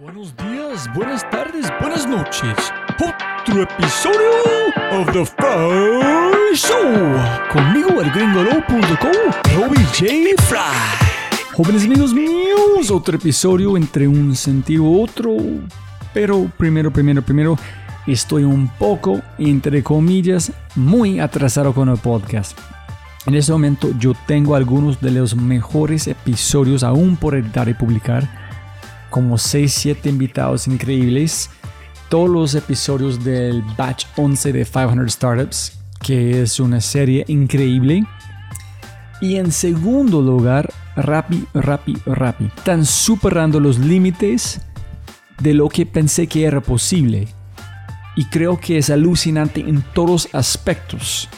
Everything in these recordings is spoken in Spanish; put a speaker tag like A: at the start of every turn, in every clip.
A: Buenos días, buenas tardes, buenas noches. Otro episodio of The Fry Show. Conmigo, el gringolo.com, Robbie J. Fry. Jóvenes amigos míos, otro episodio entre un sentido u otro. Pero primero, primero, primero, estoy un poco, entre comillas, muy atrasado con el podcast. En este momento yo tengo algunos de los mejores episodios aún por editar y publicar como 6-7 invitados increíbles. Todos los episodios del Batch 11 de 500 Startups, que es una serie increíble. Y en segundo lugar, Rappi, Rappi, Rappi. Están superando los límites de lo que pensé que era posible. Y creo que es alucinante en todos aspectos.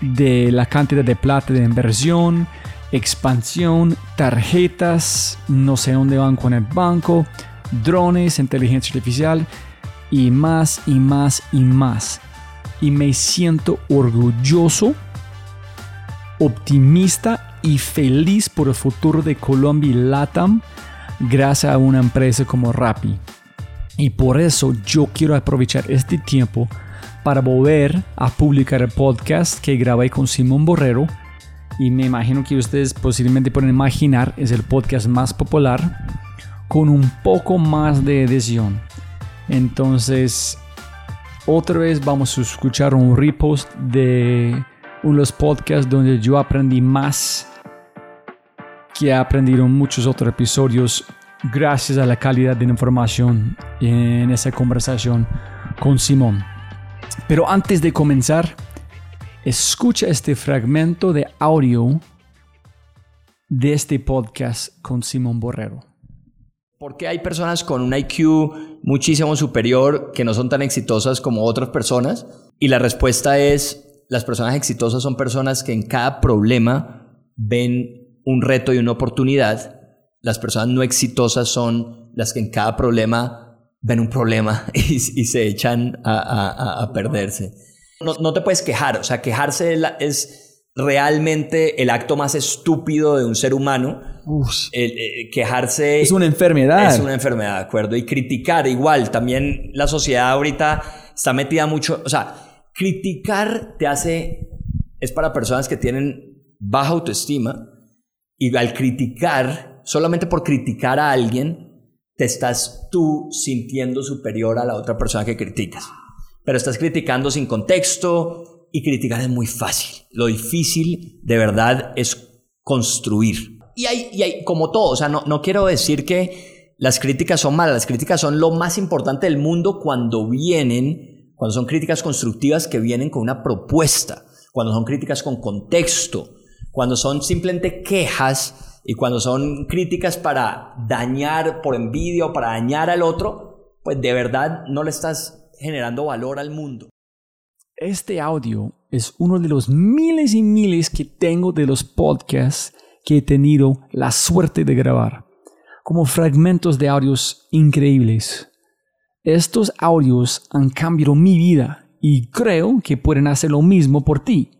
A: De la cantidad de plata de inversión, expansión, tarjetas, no sé dónde van con el banco, drones, inteligencia artificial y más y más y más. Y me siento orgulloso, optimista y feliz por el futuro de Colombia y LATAM gracias a una empresa como Rappi. Y por eso yo quiero aprovechar este tiempo para volver a publicar el podcast que grabé con Simón Borrero y me imagino que ustedes posiblemente pueden imaginar es el podcast más popular con un poco más de edición. Entonces, otra vez vamos a escuchar un repost de uno los podcasts donde yo aprendí más que he aprendido en muchos otros episodios gracias a la calidad de la información en esa conversación con Simón. Pero antes de comenzar, Escucha este fragmento de audio de este podcast con Simón Borrero.
B: ¿Por qué hay personas con un IQ muchísimo superior que no son tan exitosas como otras personas? Y la respuesta es, las personas exitosas son personas que en cada problema ven un reto y una oportunidad. Las personas no exitosas son las que en cada problema ven un problema y, se echan a perderse. No, te puedes quejar, o sea, quejarse es realmente el acto más estúpido de un ser humano. Eh, quejarse...
A: Es una enfermedad.
B: Es una enfermedad, ¿de acuerdo? Y criticar igual, también la sociedad ahorita está metida mucho, o sea, criticar te hace, es para personas que tienen baja autoestima y al criticar, solamente por criticar a alguien, te estás tú sintiendo superior a la otra persona que criticas pero estás criticando sin contexto y criticar es muy fácil. Lo difícil de verdad es construir. Y hay, y hay como todo, o sea, no, no quiero decir que las críticas son malas, las críticas son lo más importante del mundo cuando vienen, cuando son críticas constructivas que vienen con una propuesta, cuando son críticas con contexto, cuando son simplemente quejas y cuando son críticas para dañar por envidia o para dañar al otro, pues de verdad no le estás generando valor al mundo.
A: Este audio es uno de los miles y miles que tengo de los podcasts que he tenido la suerte de grabar, como fragmentos de audios increíbles. Estos audios han cambiado mi vida y creo que pueden hacer lo mismo por ti.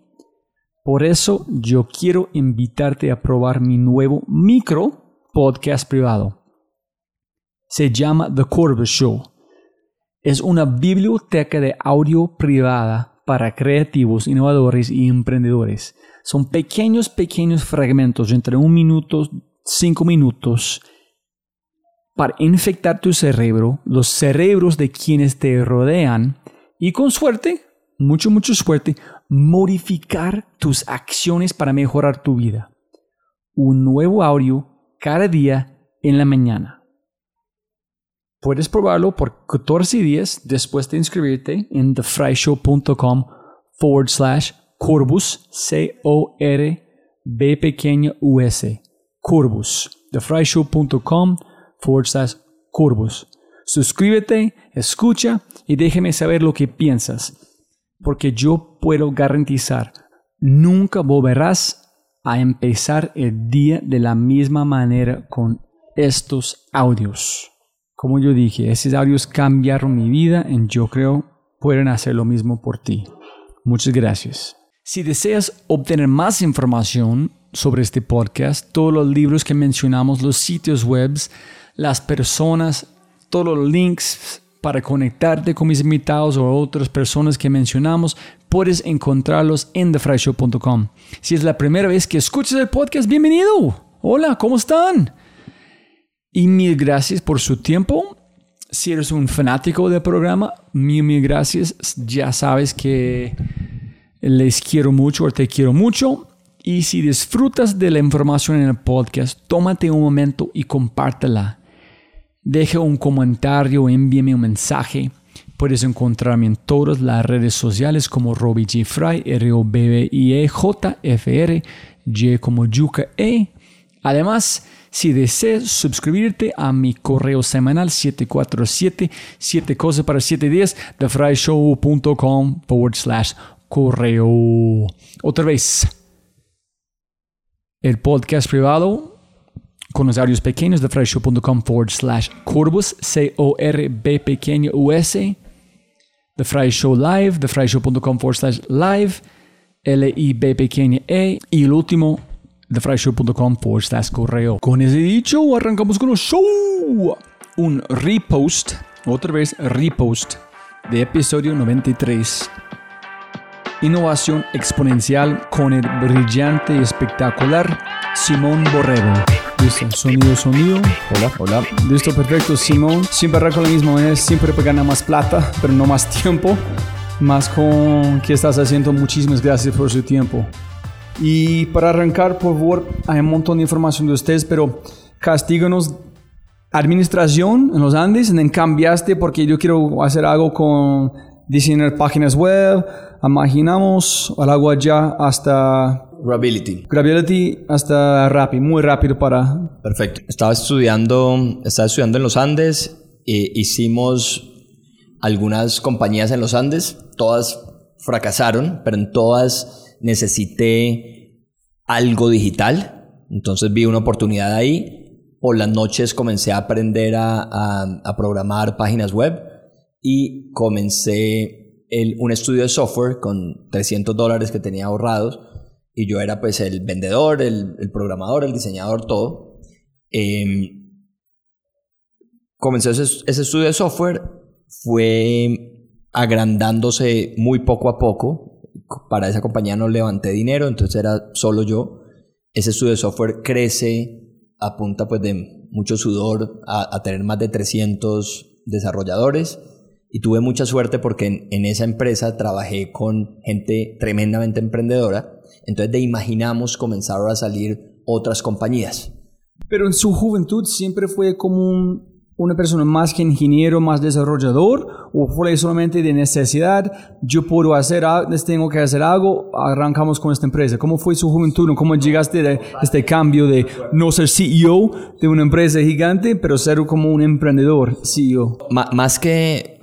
A: Por eso yo quiero invitarte a probar mi nuevo micro podcast privado. Se llama The Corbus Show es una biblioteca de audio privada para creativos, innovadores y emprendedores. Son pequeños, pequeños fragmentos entre un minuto, cinco minutos, para infectar tu cerebro, los cerebros de quienes te rodean y con suerte, mucho, mucho suerte, modificar tus acciones para mejorar tu vida. Un nuevo audio cada día en la mañana. Puedes probarlo por 14 días después de inscribirte en thefryshow.com forward slash Corbus, C-O-R-B pequeña U-S, Corbus, thefryshow.com forward slash Corbus. Suscríbete, escucha y déjeme saber lo que piensas, porque yo puedo garantizar, nunca volverás a empezar el día de la misma manera con estos audios. Como yo dije, esos audios cambiaron mi vida y yo creo pueden hacer lo mismo por ti. Muchas gracias. Si deseas obtener más información sobre este podcast, todos los libros que mencionamos, los sitios web, las personas todos los links para conectarte con mis invitados o otras personas que mencionamos, puedes encontrarlos en thefryshow.com. Si es la primera vez que escuchas el podcast, bienvenido. Hola, ¿cómo están? Y mil gracias por su tiempo. Si eres un fanático del programa, mil, mil gracias. Ya sabes que les quiero mucho o te quiero mucho. Y si disfrutas de la información en el podcast, tómate un momento y compártela Deja un comentario, envíame un mensaje. Puedes encontrarme en todas las redes sociales como Robbie. Fry, e j f r J como Yuka E. Además, si deseas suscribirte a mi correo semanal 747 7 cosas para 7 días, thefryshow.com forward slash correo. Otra vez, el podcast privado con los audios pequeños de fryshow.com forward slash Corbus, C-O-R-B pequeño U-S, The Fry Show Live, thefryshow.com forward slash live, L-I-B pequeña E, y el último, thefryshow.com forward slash correo. Con ese dicho, arrancamos con el show. Un repost, otra vez repost, de episodio 93. Innovación exponencial con el brillante y espectacular Simón Borrego. Listo, sonido, sonido.
B: Hola, hola.
A: Listo, perfecto. Simón, siempre arranca la misma manera, siempre gana más plata, pero no más tiempo. Más con qué estás haciendo. Muchísimas gracias por su tiempo. Y para arrancar, por favor, hay un montón de información de ustedes, pero castíganos administración en los Andes, en cambiaste porque yo quiero hacer algo con diseñar páginas web, imaginamos algo allá hasta
B: Grability.
A: Grability hasta Rappi, muy rápido para...
B: Perfecto. Estaba estudiando, estaba estudiando en los Andes, e hicimos algunas compañías en los Andes, todas fracasaron, pero en todas necesité algo digital, entonces vi una oportunidad ahí. Por las noches comencé a aprender a, a, programar páginas web y comencé el, un estudio de software con 300 dólares que tenía ahorrados y yo era pues el vendedor, el, programador, el diseñador, todo. Eh, comencé ese, estudio de software, fue agrandándose muy poco a poco. Para esa compañía no levanté dinero, entonces era solo yo. Ese estudio de software crece a punta pues de mucho sudor a, a tener más de 300 desarrolladores y tuve mucha suerte porque en, esa empresa trabajé con gente tremendamente emprendedora entonces de imaginamos comenzaron a salir otras compañías.
A: Pero en su juventud siempre fue como una persona más que ingeniero, más desarrollador, o fue solamente de necesidad, yo puedo hacer tengo que hacer algo, arrancamos con esta empresa. ¿Cómo fue su juventud? ¿Cómo llegaste a este cambio de no ser CEO de una empresa gigante, pero ser como un emprendedor CEO?
B: más que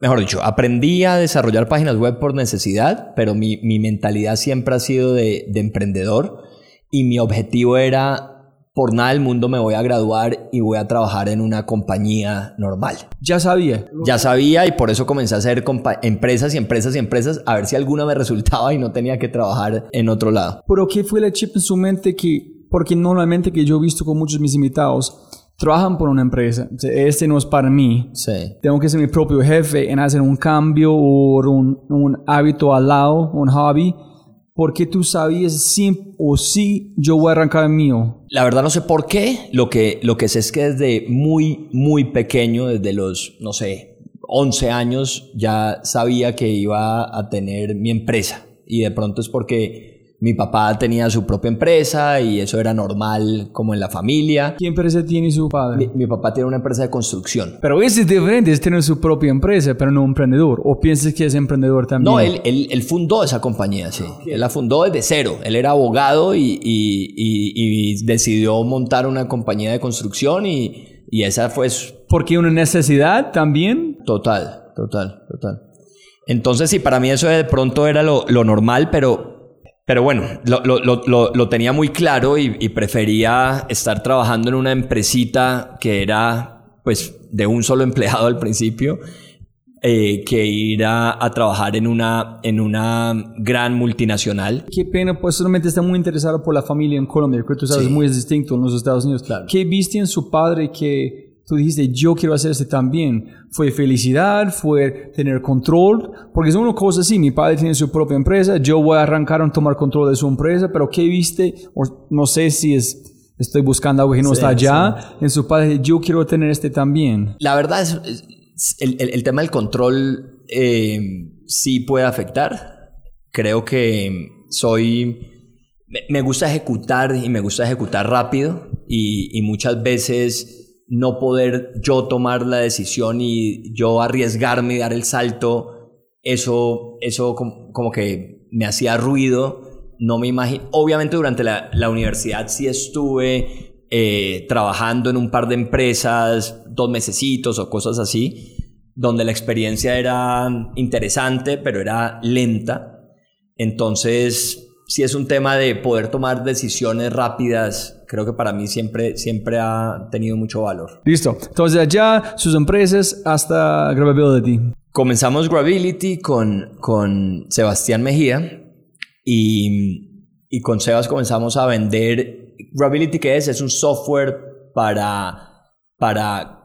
B: mejor dicho, aprendí a desarrollar páginas web por necesidad, pero mi, mentalidad siempre ha sido de, emprendedor y mi objetivo era, por nada del mundo me voy a graduar y voy a trabajar en una compañía normal.
A: Ya sabía.
B: Ya sabía y por eso comencé a hacer empresas y empresas y empresas a ver si alguna me resultaba y no tenía que trabajar en otro lado.
A: Pero ¿qué fue el chip en su mente que, porque normalmente que yo he visto con muchos de mis invitados, trabajan por una empresa. Este no es para mí.
B: Sí.
A: Tengo que ser mi propio jefe en hacer un cambio o un, un hábito al lado, un hobby. Porque tú sabías si o sí yo voy a arrancar el mío.
B: La verdad no sé por qué. Lo que, lo que sé es que desde muy, muy pequeño, desde los, no sé, 11 años, ya sabía que iba a tener mi empresa. Y de pronto es porque mi papá tenía su propia empresa y eso era normal como en la familia.
A: ¿Qué empresa tiene su padre?
B: Mi, papá tiene una empresa de construcción.
A: Pero ese es diferente, es tener su propia empresa, pero no un emprendedor. ¿O piensas que es emprendedor también?
B: No, él, él, él fundó esa compañía, sí. Él la fundó desde cero. Él era abogado y, y, y, decidió montar una compañía de construcción y, y esa fue... Su...
A: ¿Porque una necesidad también?
B: Total, total, total. Entonces sí, para mí eso de pronto era lo, lo normal, pero pero bueno, lo, lo, lo, lo tenía muy claro y, y, prefería estar trabajando en una empresita que era pues de un solo empleado al principio eh, que ir a, a, trabajar en una, en una gran multinacional.
A: Qué pena, pues solamente está muy interesado por la familia en Colombia, que tú sabes, muy distinto en los Estados Unidos.
B: Claro.
A: ¿Qué viste en su padre que tú dijiste, yo quiero hacer esto también. Fue felicidad, fue tener control, porque es una cosa así, mi padre tiene su propia empresa, yo voy a arrancar a tomar control de su empresa, pero ¿qué viste? no sé si es, estoy buscando algo que no está allá, en su padre, yo quiero tener este también.
B: La verdad es, el, el, tema del control eh, sí puede afectar. Creo que soy me gusta ejecutar y me gusta ejecutar rápido y, muchas veces no poder yo tomar la decisión y yo arriesgarme y dar el salto, eso, eso como, que me hacía ruido, no me imagino, obviamente durante la, universidad sí estuve eh, trabajando en un par de empresas, dos mesecitos o cosas así, donde la experiencia era interesante, pero era lenta. Entonces, si es un tema de poder tomar decisiones rápidas, creo que para mí siempre, siempre ha tenido mucho valor.
A: Listo. Entonces, allá sus empresas hasta Gravability.
B: Comenzamos Gravability con, con Sebastián Mejía y, y con Sebas comenzamos a vender. Gravability, ¿qué es? Es un software para, para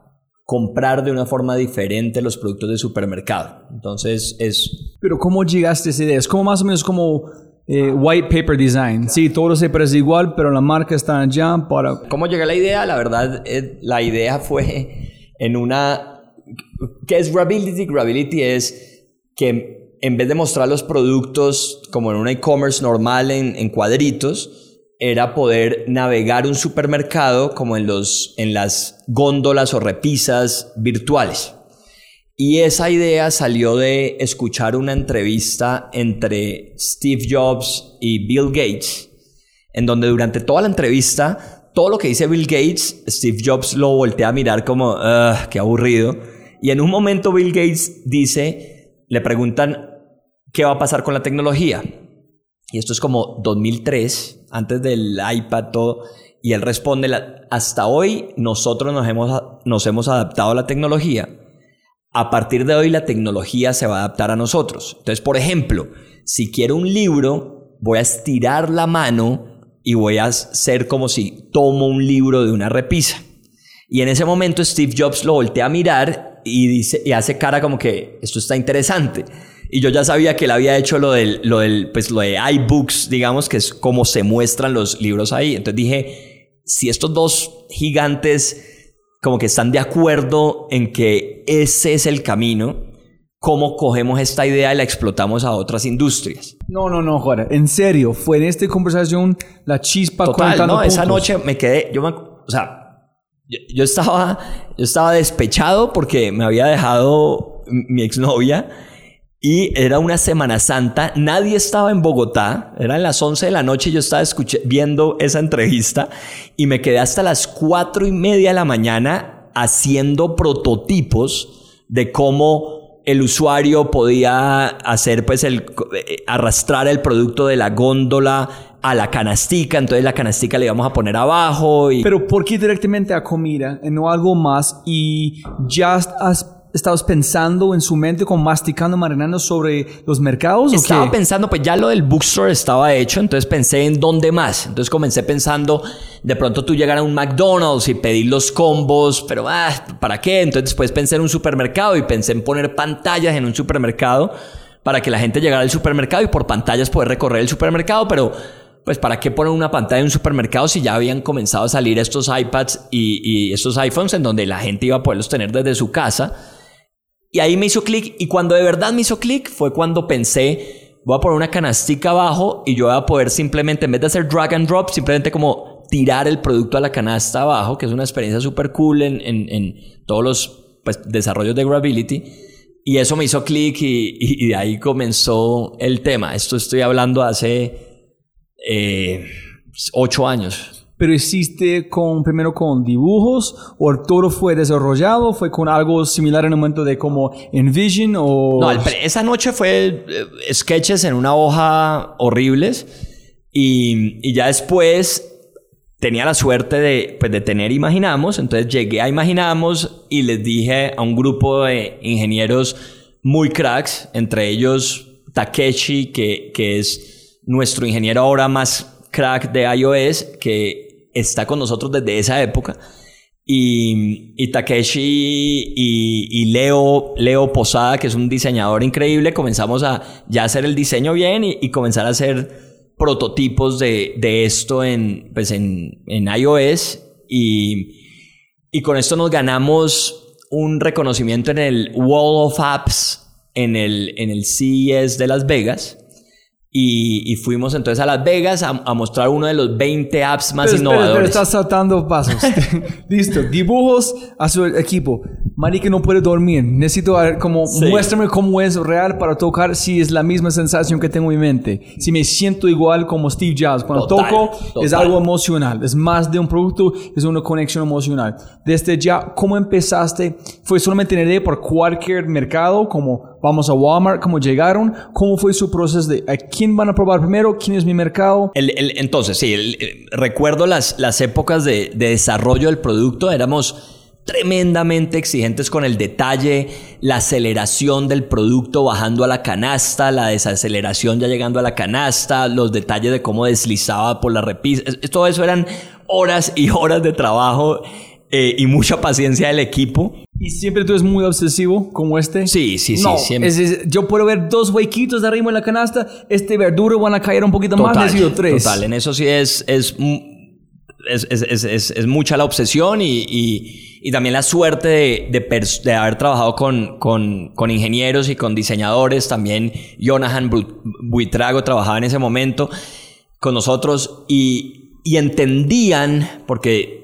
B: comprar de una forma diferente los productos de supermercado. Entonces es...
A: Pero ¿cómo llegaste a esa idea? Es como más o menos como eh, white paper design. Sí, todo se parece igual, pero la marca está allá para...
B: ¿Cómo llega la idea? La verdad, eh, la idea fue en una... ¿Qué es Grability? Grability es que en vez de mostrar los productos como en un e-commerce normal en, en, cuadritos, era poder navegar un supermercado como en, los, en las góndolas o repisas virtuales. Y esa idea salió de escuchar una entrevista entre Steve Jobs y Bill Gates, en donde durante toda la entrevista, todo lo que dice Bill Gates, Steve Jobs lo voltea a mirar como, qué aburrido. Y en un momento Bill Gates dice, le preguntan, ¿qué va a pasar con la tecnología? Y esto es como 2003, antes del iPad, todo. Y él responde, hasta hoy nosotros nos hemos, nos hemos adaptado a la tecnología a partir de hoy la tecnología se va a adaptar a nosotros. Entonces, por ejemplo, si quiero un libro, voy a estirar la mano y voy a hacer como si tomo un libro de una repisa. Y en ese momento Steve Jobs lo voltea a mirar y, dice, y hace cara como que esto está interesante. Y yo ya sabía que él había hecho lo del, lo del, pues lo de iBooks, digamos, que es como se muestran los libros ahí. Entonces dije, si estos dos gigantes como que están de acuerdo en que ese es el camino, ¿cómo cogemos esta idea y la explotamos a otras industrias?
A: No, no, no, Juan, en serio, fue en esta conversación la chispa
B: Total, no, esa noche me quedé, yo me, o sea, yo, estaba, yo estaba despechado porque me había dejado mi exnovia y era una Semana Santa, nadie estaba en Bogotá, eran las 11 de la noche, yo estaba viendo esa entrevista y me quedé hasta las 4 y media de la mañana haciendo prototipos de cómo el usuario podía hacer pues el eh, arrastrar el producto de la góndola a la canastica, entonces la canastica le íbamos a poner abajo y...
A: Pero ¿por qué directamente a comida y no algo más? Y ya has estabas pensando en su mente, como masticando, marinando sobre los mercados?
B: Estaba pensando, pues ya lo del bookstore estaba hecho, entonces pensé en dónde más. Entonces comencé pensando, de pronto tú llegar a un McDonald's y pedir los combos, pero ah, ¿para qué? Entonces después pensé en un supermercado y pensé en poner pantallas en un supermercado para que la gente llegara al supermercado y por pantallas poder recorrer el supermercado, pero pues para qué poner una pantalla en un supermercado si ya habían comenzado a salir estos iPads y, y estos iPhones en donde la gente iba a poderlos tener desde su casa. Y ahí me hizo clic y cuando de verdad me hizo clic fue cuando pensé, voy a poner una canastica abajo y yo voy a poder simplemente, en vez de hacer drag and drop, simplemente como tirar el producto a la canasta abajo, que es una experiencia súper cool en, en, todos los pues, desarrollos de Gravity. Y eso me hizo clic y, de ahí comenzó el tema. Esto estoy hablando hace eh, ocho años
A: pero hiciste con, primero con dibujos o todo fue desarrollado, fue con algo similar en el momento de como Envision o...
B: No, esa noche fue eh, sketches en una hoja horribles y, y ya después tenía la suerte de, pues, de tener Imaginamos, entonces llegué a Imaginamos y les dije a un grupo de ingenieros muy cracks, entre ellos Takeshi, que, que es nuestro ingeniero ahora más crack de iOS, que está con nosotros desde esa época. Y, y Takeshi y, Leo, Leo Posada, que es un diseñador increíble, comenzamos a ya hacer el diseño bien y, comenzar a hacer prototipos de, de esto en, pues en, en iOS. Y, y con esto nos ganamos un reconocimiento en el Wall of Apps en el, en el CES de Las Vegas. Y, fuimos entonces a Las Vegas a, mostrar uno de los 20 apps más innovadores. Pero,
A: estás saltando pasos. Listo. Dibujos a su equipo. Que no puede dormir. Necesito ver como, muéstrame cómo es real para tocar si es la misma sensación que tengo en mi mente. Si me siento igual como Steve Jobs. Cuando toco, es algo emocional. Es más de un producto, es una conexión emocional. Desde ya, ¿cómo empezaste? ¿Fue solamente en idea por cualquier mercado? Como vamos a Walmart, ¿cómo llegaron? ¿Cómo fue su proceso de quién van a probar primero? ¿Quién es mi mercado?
B: entonces, sí, recuerdo las, las épocas de, desarrollo del producto, éramos tremendamente exigentes con el detalle, la aceleración del producto bajando a la canasta, la desaceleración ya llegando a la canasta, los detalles de cómo deslizaba por la repisa. Todo eso eran horas y horas de trabajo eh, y mucha paciencia del equipo.
A: ¿Y siempre tú eres muy obsesivo como este?
B: Sí, sí, sí, siempre.
A: yo puedo ver dos huequitos de arriba en la canasta, este verduro van a caer un poquito más, necesito tres.
B: Total, en eso sí es, es, es, es, es mucha la obsesión y, y, y también la suerte de, de, de haber trabajado con, con, con, ingenieros y con diseñadores. También Jonahan Buitrago trabajaba en ese momento con nosotros y, y entendían, porque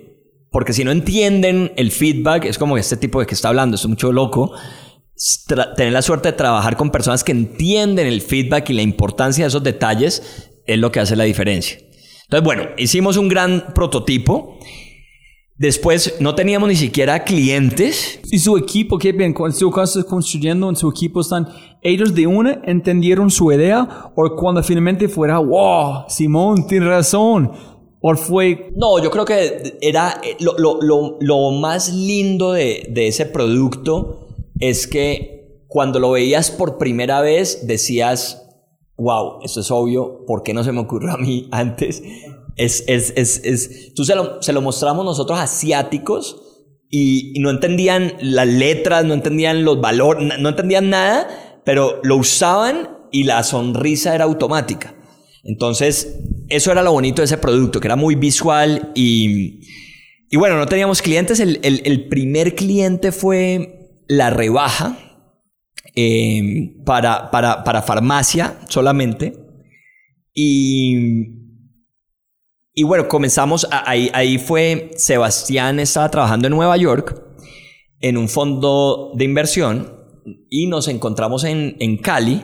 B: porque si no entienden el feedback, es como este tipo de que está hablando, es mucho loco. tener la suerte de trabajar con personas que entienden el feedback y la importancia de esos detalles es lo que hace la diferencia. Entonces, bueno, hicimos un gran prototipo. Después no teníamos ni siquiera clientes.
A: ¿Y su equipo qué bien? Cuando estás construyendo en su equipo están ellos de una entendieron su idea o cuando finalmente fuera, wow, Simón, tiene razón ¿O fue...?
B: No, yo creo que era eh, lo, lo, lo, lo más lindo de, de, ese producto es que cuando lo veías por primera vez decías, wow, esto es obvio, ¿por qué no se me ocurrió a mí antes? Es, es, es, es... Tú se lo, se lo mostramos nosotros asiáticos y, y, no entendían las letras, no entendían los valores, no entendían nada, pero lo usaban y la sonrisa era automática. Entonces, eso era lo bonito de ese producto, que era muy visual y, y bueno, no teníamos clientes. El, el, primer cliente fue la rebaja eh, para, para, para, farmacia solamente. Y, y bueno, comenzamos, ahí, ahí fue, Sebastián estaba trabajando en Nueva York en un fondo de inversión y nos encontramos en, en Cali.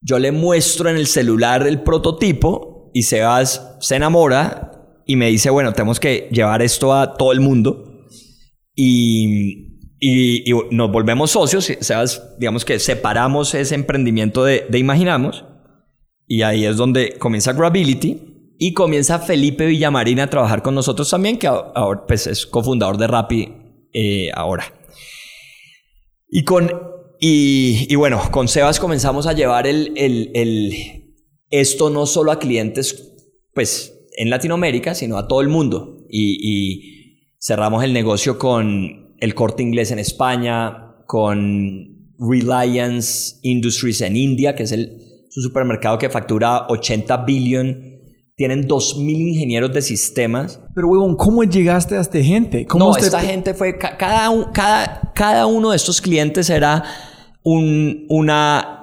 B: Yo le muestro en el celular el prototipo y Sebas se enamora y me dice, bueno, tenemos que llevar esto a todo el mundo. Y, y, nos volvemos socios. Sebas, digamos que separamos ese emprendimiento de, de, Imaginamos. Y ahí es donde comienza Grability. Y comienza Felipe Villamarín a trabajar con nosotros también, que ahora pues, es cofundador de Rappi eh, ahora. Y con... Y, y, bueno, con Sebas comenzamos a llevar el, el, el esto no solo a clientes, pues, en Latinoamérica, sino a todo el mundo. Y, cerramos el negocio con el corte inglés en España, con Reliance Industries en India, que es el, su supermercado que factura 80 billion. Tienen 2.000 ingenieros de sistemas.
A: Pero, huevón, ¿cómo llegaste a esta gente? ¿Cómo
B: no, esta gente fue... Cada, cada, cada uno de estos clientes era un, una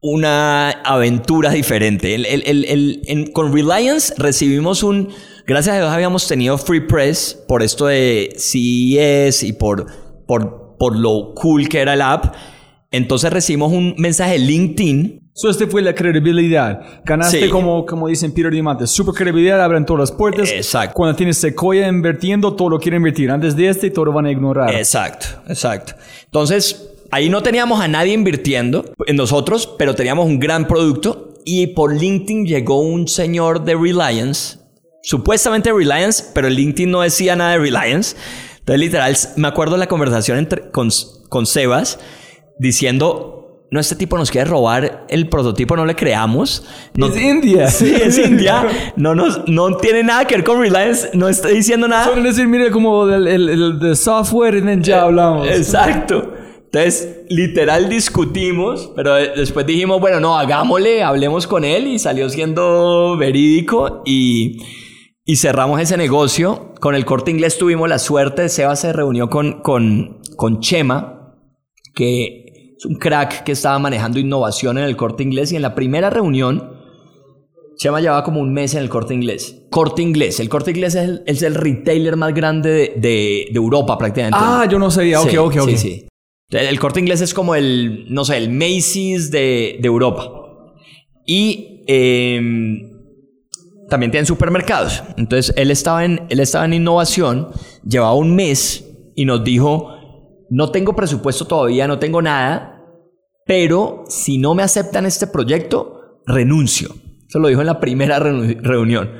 B: una aventura diferente. El, con Reliance recibimos un... Gracias a Dios habíamos tenido Free Press por esto de CES y por, por, por lo cool que era el app. Entonces recibimos un mensaje de LinkedIn.
A: So este fue la credibilidad. Ganaste como, como dicen Peter Diamante. Super credibilidad, abren todas las puertas.
B: Exacto.
A: Cuando tienes Sequoia invirtiendo, todo lo quiere invertir. Antes de este, todo lo van a ignorar.
B: Exacto, exacto. Entonces, Ahí no teníamos a nadie invirtiendo en nosotros, pero teníamos un gran producto. Y por LinkedIn llegó un señor de Reliance, supuestamente Reliance, pero LinkedIn no decía nada de Reliance. Entonces, literal, me acuerdo la conversación entre, con, con Sebas diciendo: No, este tipo nos quiere robar el prototipo, no le creamos. No,
A: es India.
B: Sí, es India. No, nos, no tiene nada que ver con Reliance, no está diciendo nada.
A: Solo decir, mire, como el, el, el de software y ya hablamos.
B: Exacto. Entonces, literal discutimos, pero después dijimos, bueno, no, hagámosle, hablemos con él y salió siendo verídico y, y cerramos ese negocio. Con el corte inglés tuvimos la suerte, Seba se reunió con, con, con Chema, que es un crack que estaba manejando innovación en el corte inglés y en la primera reunión Chema llevaba como un mes en el corte inglés. Corte inglés. El corte inglés es el, es el retailer más grande de, de, de Europa prácticamente.
A: Ah, yo no sabía. Ok,
B: Sí,
A: ok, ok.
B: Sí, sí. El corte inglés es como el, no sé, el Macy's de, de Europa. Y em, también tienen supermercados. Entonces él estaba, en, él estaba en innovación, llevaba un mes y nos dijo, no tengo presupuesto todavía, no tengo nada, pero si no me aceptan este proyecto, renuncio. Eso lo dijo en la primera reuni- reunión.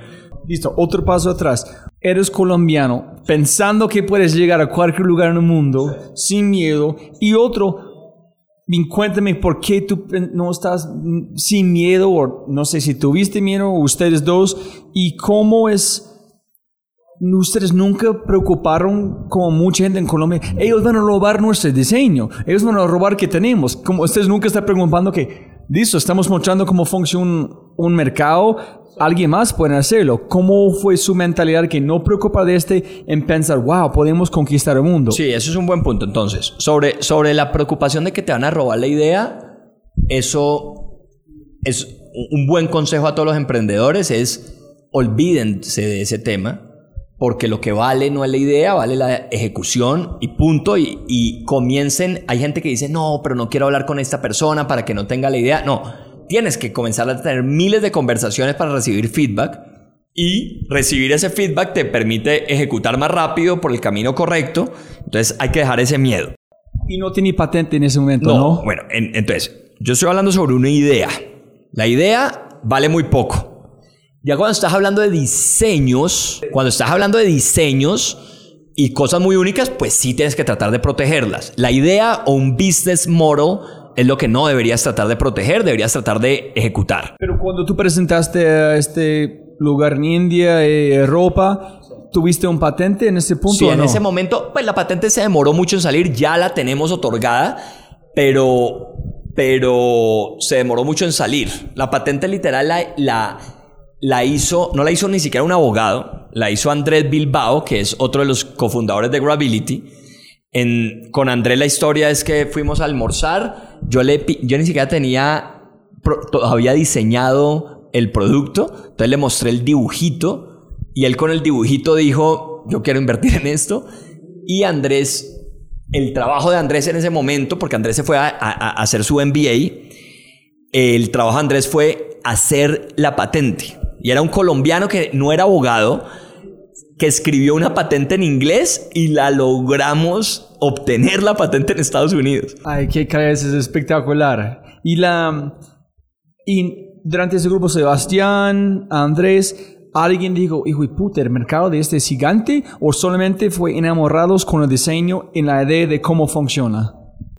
A: Listo, otro paso atrás. Eres colombiano, pensando que puedes llegar a cualquier lugar en el mundo sin miedo. Y otro, cuéntame por qué tú pen- no estás sin miedo, o no sé si tuviste miedo, ustedes dos, y cómo es. Ustedes nunca preocuparon como mucha gente en Colombia. Ellos van a robar nuestro diseño. Ellos van a robar que tenemos. Como ustedes nunca están preocupando que, listo, estamos mostrando cómo funciona un, un mercado. Alguien más puede hacerlo. ¿Cómo fue su mentalidad que no preocupa de este en pensar, wow, podemos conquistar el mundo?
B: Sí, eso es un buen punto. Entonces, sobre, sobre la preocupación de que te van a robar la idea, eso es un buen consejo a todos los emprendedores, es olvídense de ese tema, porque lo que vale no es la idea, vale la ejecución y punto, y, y comiencen, hay gente que dice, no, pero no quiero hablar con esta persona para que no tenga la idea, no, tienes que comenzar a tener miles de conversaciones para recibir feedback. Y recibir ese feedback te permite ejecutar más rápido por el camino correcto. Entonces hay que dejar ese miedo.
A: Y no tiene patente en ese momento,
B: No,
A: ¿no?
B: bueno, en- entonces, yo estoy hablando sobre una idea. La idea vale muy poco. Ya cuando estás hablando de diseños, cuando estás hablando de diseños y cosas muy únicas, pues sí tienes que tratar de protegerlas. La idea o un business model es lo que no deberías tratar de proteger, deberías tratar de ejecutar.
A: Pero cuando tú presentaste a este lugar en India, eh, Europa, ¿tuviste un patente en ese punto
B: Sí,
A: o
B: en
A: no?
B: ese momento, pues la patente se demoró mucho en salir, ya la tenemos otorgada, pero, pero se demoró mucho en salir. La patente literal la, la, la hizo, no la hizo ni siquiera un abogado, la hizo Andrés Bilbao, que es otro de los cofundadores de Gravity. En, con Andrés la historia es que fuimos a almorzar, yo, le, yo ni siquiera tenía todavía diseñado el producto, entonces le mostré el dibujito y él con el dibujito dijo, yo quiero invertir en esto. Y Andrés, el trabajo de Andrés en ese momento, porque Andrés se fue a- a hacer su MBA, el trabajo de Andrés fue hacer la patente. Y era un colombiano que no era abogado, que escribió una patente en inglés y la logramos obtener la patente en Estados Unidos.
A: Ay, qué cabeza, es espectacular. Y la... Y durante ese grupo, Sebastián, Andrés, ¿alguien dijo, hijo de puta, el mercado de este es gigante? ¿O solamente fue enamorados con el diseño en la idea de cómo funciona?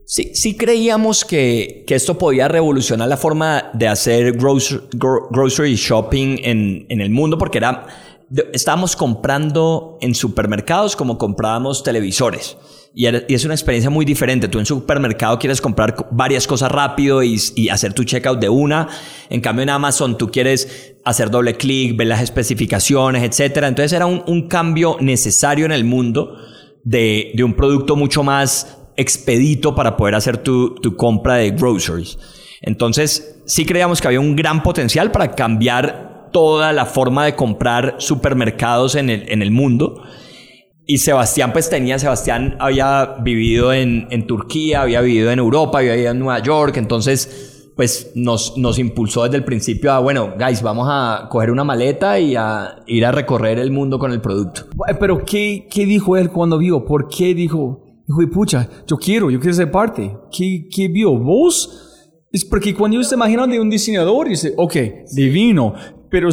B: Sí, sí creíamos que, que esto podía revolucionar la forma de hacer grocery, gro- grocery shopping en, en el mundo porque era, estábamos comprando en supermercados como comprábamos televisores. Y, es una experiencia muy diferente. Tú en supermercado quieres comprar co- varias cosas rápido y, hacer tu checkout de una. En cambio en Amazon tú quieres hacer doble clic, ver las especificaciones, etc. Entonces era un, cambio necesario en el mundo de, de un producto mucho más expedito para poder hacer tu, tu compra de groceries. Entonces, sí creíamos que había un gran potencial para cambiar toda la forma de comprar supermercados en el, en el mundo. Y Sebastián, pues tenía, Sebastián había vivido en, en Turquía, había vivido en Europa, había vivido en Nueva York, entonces, pues nos, nos impulsó desde el principio a, bueno, guys, vamos a coger una maleta y a ir a recorrer el mundo con el producto.
A: Pero ¿qué, qué dijo él cuando vio? ¿Por qué dijo, hijo de pucha, yo quiero, yo quiero ser parte? ¿Qué, qué vio? ¿Vos? Es porque cuando ellos se imaginan de un diseñador, dice, ok, divino, pero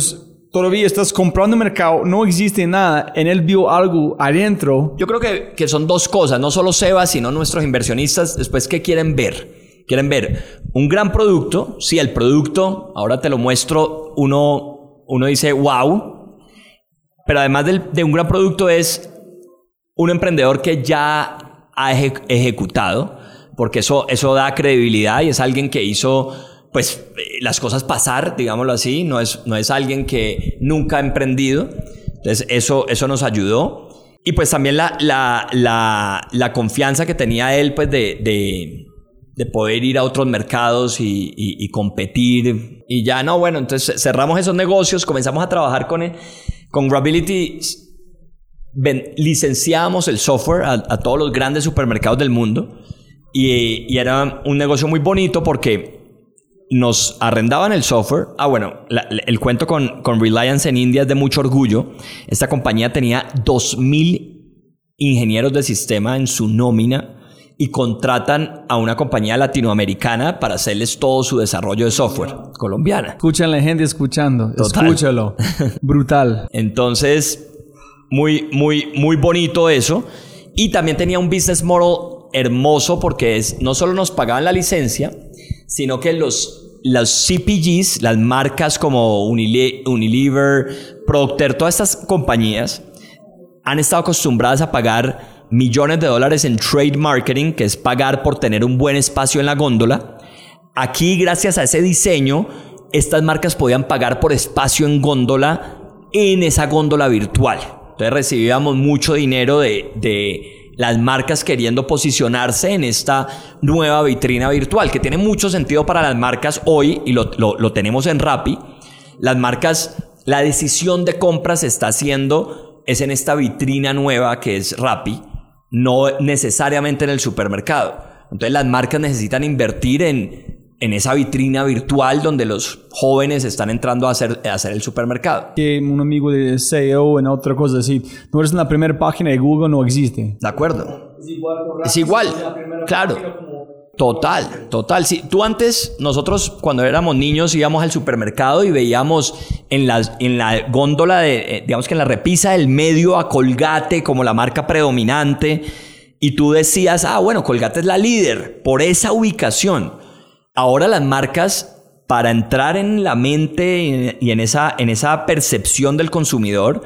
A: todavía estás comprando mercado, no existe nada, en él vio algo adentro.
B: Yo creo que, que son dos cosas, no solo Seba, sino nuestros inversionistas, después, ¿qué quieren ver? quieren ver un gran producto. Si el producto, ahora te lo muestro, uno, uno dice, wow. Pero además de un gran producto es un emprendedor que ya ha ejecutado, porque eso, eso da credibilidad y es alguien que hizo pues las cosas pasar, digámoslo así, no es, no es alguien que nunca ha emprendido. Entonces eso, eso nos ayudó. Y pues también la, la, la, confianza que tenía él pues de, de, de poder ir a otros mercados y, competir. Y ya no, bueno, entonces cerramos esos negocios, comenzamos a trabajar con, con Grability. licenciábamos el software a, todos los grandes supermercados del mundo. Y era un negocio muy bonito porque nos arrendaban el software. Ah, bueno, el cuento con, con, Reliance en India es de mucho orgullo. Esta compañía tenía 2.000 ingenieros de sistema en su nómina y contratan a una compañía latinoamericana para hacerles todo su desarrollo de software colombiana.
A: Escuchan la gente escuchando. Escúchalo. Brutal.
B: Entonces, muy, muy, muy bonito eso. Y también tenía un business model hermoso porque es, no solo nos pagaban la licencia, sino que los, los CPGs, las marcas como Unilever, Procter, todas estas compañías han estado acostumbradas a pagar millones de dólares en trade marketing, que es pagar por tener un buen espacio en la góndola. Aquí, gracias a ese diseño, estas marcas podían pagar por espacio en góndola en esa góndola virtual. Entonces recibíamos mucho dinero de, de las marcas queriendo posicionarse en esta nueva vitrina virtual, que tiene mucho sentido para las marcas hoy, y lo, tenemos en Rappi. Las marcas, la decisión de compra se está haciendo es en esta vitrina nueva que es Rappi, no necesariamente en el supermercado. Entonces las marcas necesitan invertir en en esa vitrina virtual donde los jóvenes están entrando a hacer, a hacer el supermercado.
A: Que un amigo de SEO en otra cosa así, no eres en la primera página de Google, no existe.
B: De acuerdo. Es igual, claro. Total, total. Sí, tú antes, nosotros cuando éramos niños íbamos al supermercado y veíamos en la, en la góndola, de, eh, digamos que en la repisa del medio a Colgate como la marca predominante y tú decías, ah, bueno, Colgate es la líder por esa ubicación. Ahora las marcas, para entrar en la mente y en esa, en esa percepción del consumidor,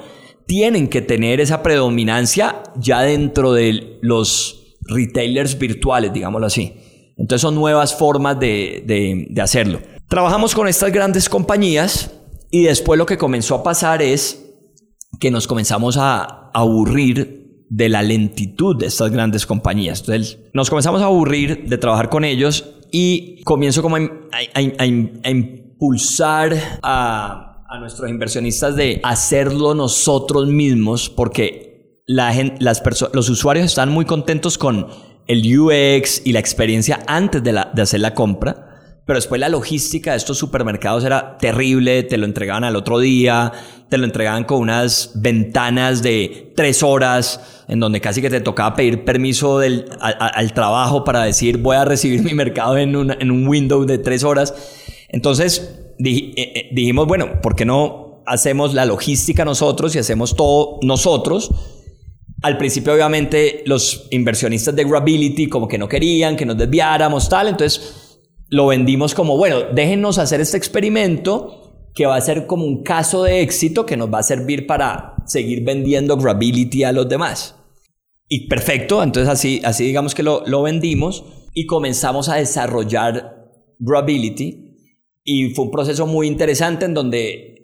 B: tienen que tener esa predominancia ya dentro de los retailers virtuales, digámoslo así. Entonces son nuevas formas de, de hacerlo. Trabajamos con estas grandes compañías y después lo que comenzó a pasar es que nos comenzamos a aburrir de la lentitud de estas grandes compañías. Entonces nos comenzamos a aburrir de trabajar con ellos y comienzo como a, impulsar a, a, nuestros inversionistas de hacerlo nosotros mismos porque la las los usuarios están muy contentos con el UX y la experiencia antes de, la, de hacer la compra pero después la logística de estos supermercados era terrible, te lo entregaban al otro día, te lo entregaban con unas ventanas de tres horas, en donde casi que te tocaba pedir permiso del, al trabajo para decir voy a recibir mi mercado en, en un window de tres horas. Entonces eh, eh, dijimos, bueno, ¿por qué no hacemos la logística nosotros y hacemos todo nosotros? Al principio, obviamente, los inversionistas de Grability como que no querían que nos desviáramos, tal. Entonces, lo vendimos como, bueno, déjenos hacer este experimento que va a ser como un caso de éxito que nos va a servir para seguir vendiendo Grability a los demás. Y perfecto, entonces así, así digamos que lo, lo vendimos y comenzamos a desarrollar Grability. Y fue un proceso muy interesante en donde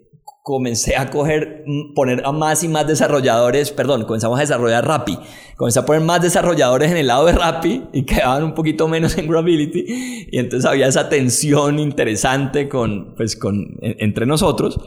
B: comencé a coger, mm, poner a más y más desarrolladores, perdón, comenzamos a desarrollar Rappi. Comencé a poner más desarrolladores en el lado de Rappi y quedaban un poquito menos en Grability. Y entonces había esa tensión interesante con, pues, con, entre nosotros.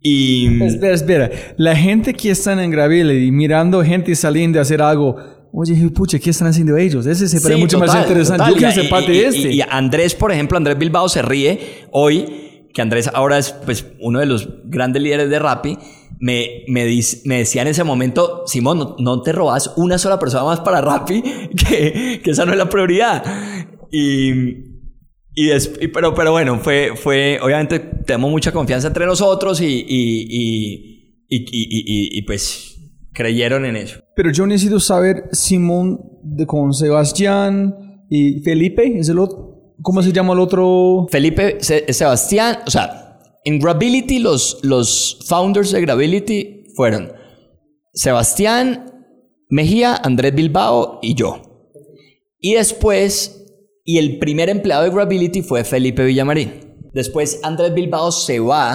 B: Y...
A: Espera, espera. La gente que están en Grability mirando gente saliendo a hacer algo, Oye, pucha, ¿qué están haciendo ellos? Ese se parece mucho más interesante. Yo quiero ser parte de este.
B: Y, y Andrés, por ejemplo, Andrés Bilbao se ríe hoy que Andrés ahora es pues, uno de los grandes líderes de Rappi, me, me, me decía en ese momento, Simón, no, te robas una sola persona más para Rappi, que, que esa no es la prioridad. Y, y, pero, pero bueno, fue, fue, obviamente tenemos mucha confianza entre nosotros y, y, y, y pues creyeron en eso.
A: Pero yo necesito saber, Simón, de con Sebastián y Felipe, ¿es el otro? ¿Cómo se llama el otro?
B: Felipe Se- Sebastián, o sea, en Grability los, los founders de Grability fueron Sebastián Mejía, Andrés Bilbao y yo. Y después, y el primer empleado de Grability fue Felipe Villamarín. Después Andrés Bilbao se va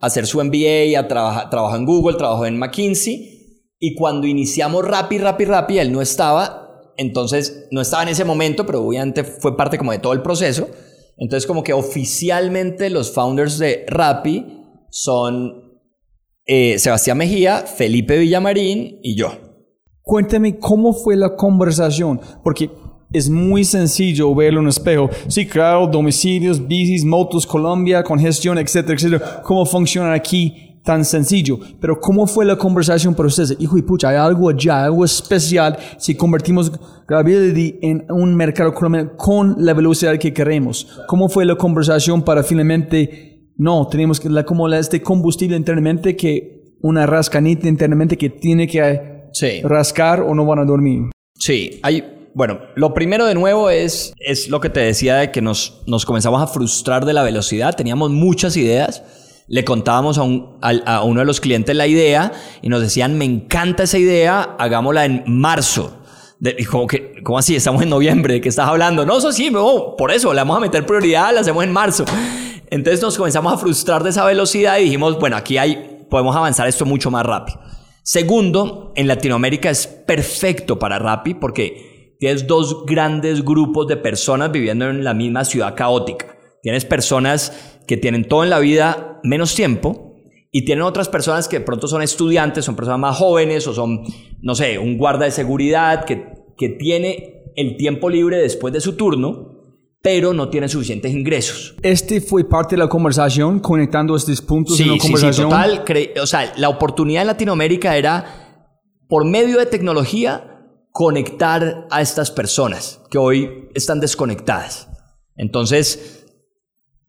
B: a hacer su MBA, a trabajar, trabajó en Google, trabajó en McKinsey. Y cuando iniciamos Rappi, Rappi, Rappi, él no estaba. Entonces, no estaba en ese momento, pero obviamente fue parte como de todo el proceso. Entonces, como que oficialmente los founders de Rappi son eh, Sebastián Mejía, Felipe Villamarín y yo.
A: Cuéntame cómo fue la conversación, porque es muy sencillo verlo en un espejo. Sí, claro, domicilios, bicis, motos, Colombia, congestión, etcétera, etcétera. ¿Cómo funciona aquí? Tan sencillo. Pero ¿cómo fue la conversación para ustedes? Hijo y pucha, hay algo allá, algo especial si convertimos Gravity en un mercado colombiano con la velocidad que queremos. ¿Cómo fue la conversación para finalmente, no, tenemos que, la, como la, este combustible internamente que una rascanita internamente que tiene que
B: Sí.
A: rascar o no van a dormir.
B: Sí, hay, bueno, lo primero de nuevo es, es lo que te decía de que nos, nos comenzamos a frustrar de la velocidad, teníamos muchas ideas, le contábamos a, un- a uno de los clientes la idea y nos decían, me encanta esa idea, hagámosla en marzo. Como que, ¿cómo así? Estamos en noviembre, ¿de qué estás hablando? No, eso sí, no, por eso, le vamos a meter prioridad, la hacemos en marzo. Entonces nos comenzamos a frustrar de esa velocidad y dijimos, bueno, aquí hay, podemos avanzar esto mucho más rápido. Segundo, en Latinoamérica es perfecto para Rappi porque tienes dos grandes grupos de personas viviendo en la misma ciudad caótica. Tienes personas que tienen todo en la vida menos tiempo y tienen otras personas que de pronto son estudiantes, son personas más jóvenes o son, no sé, un guarda de seguridad que, que tiene el tiempo libre después de su turno, pero no tiene suficientes ingresos.
A: Este fue parte de la conversación, conectando estos puntos en la
B: Sí, sí, sí,
A: conversación.
B: total. o sea, la oportunidad en Latinoamérica era, por medio de tecnología, conectar a estas personas que hoy están desconectadas. Entonces,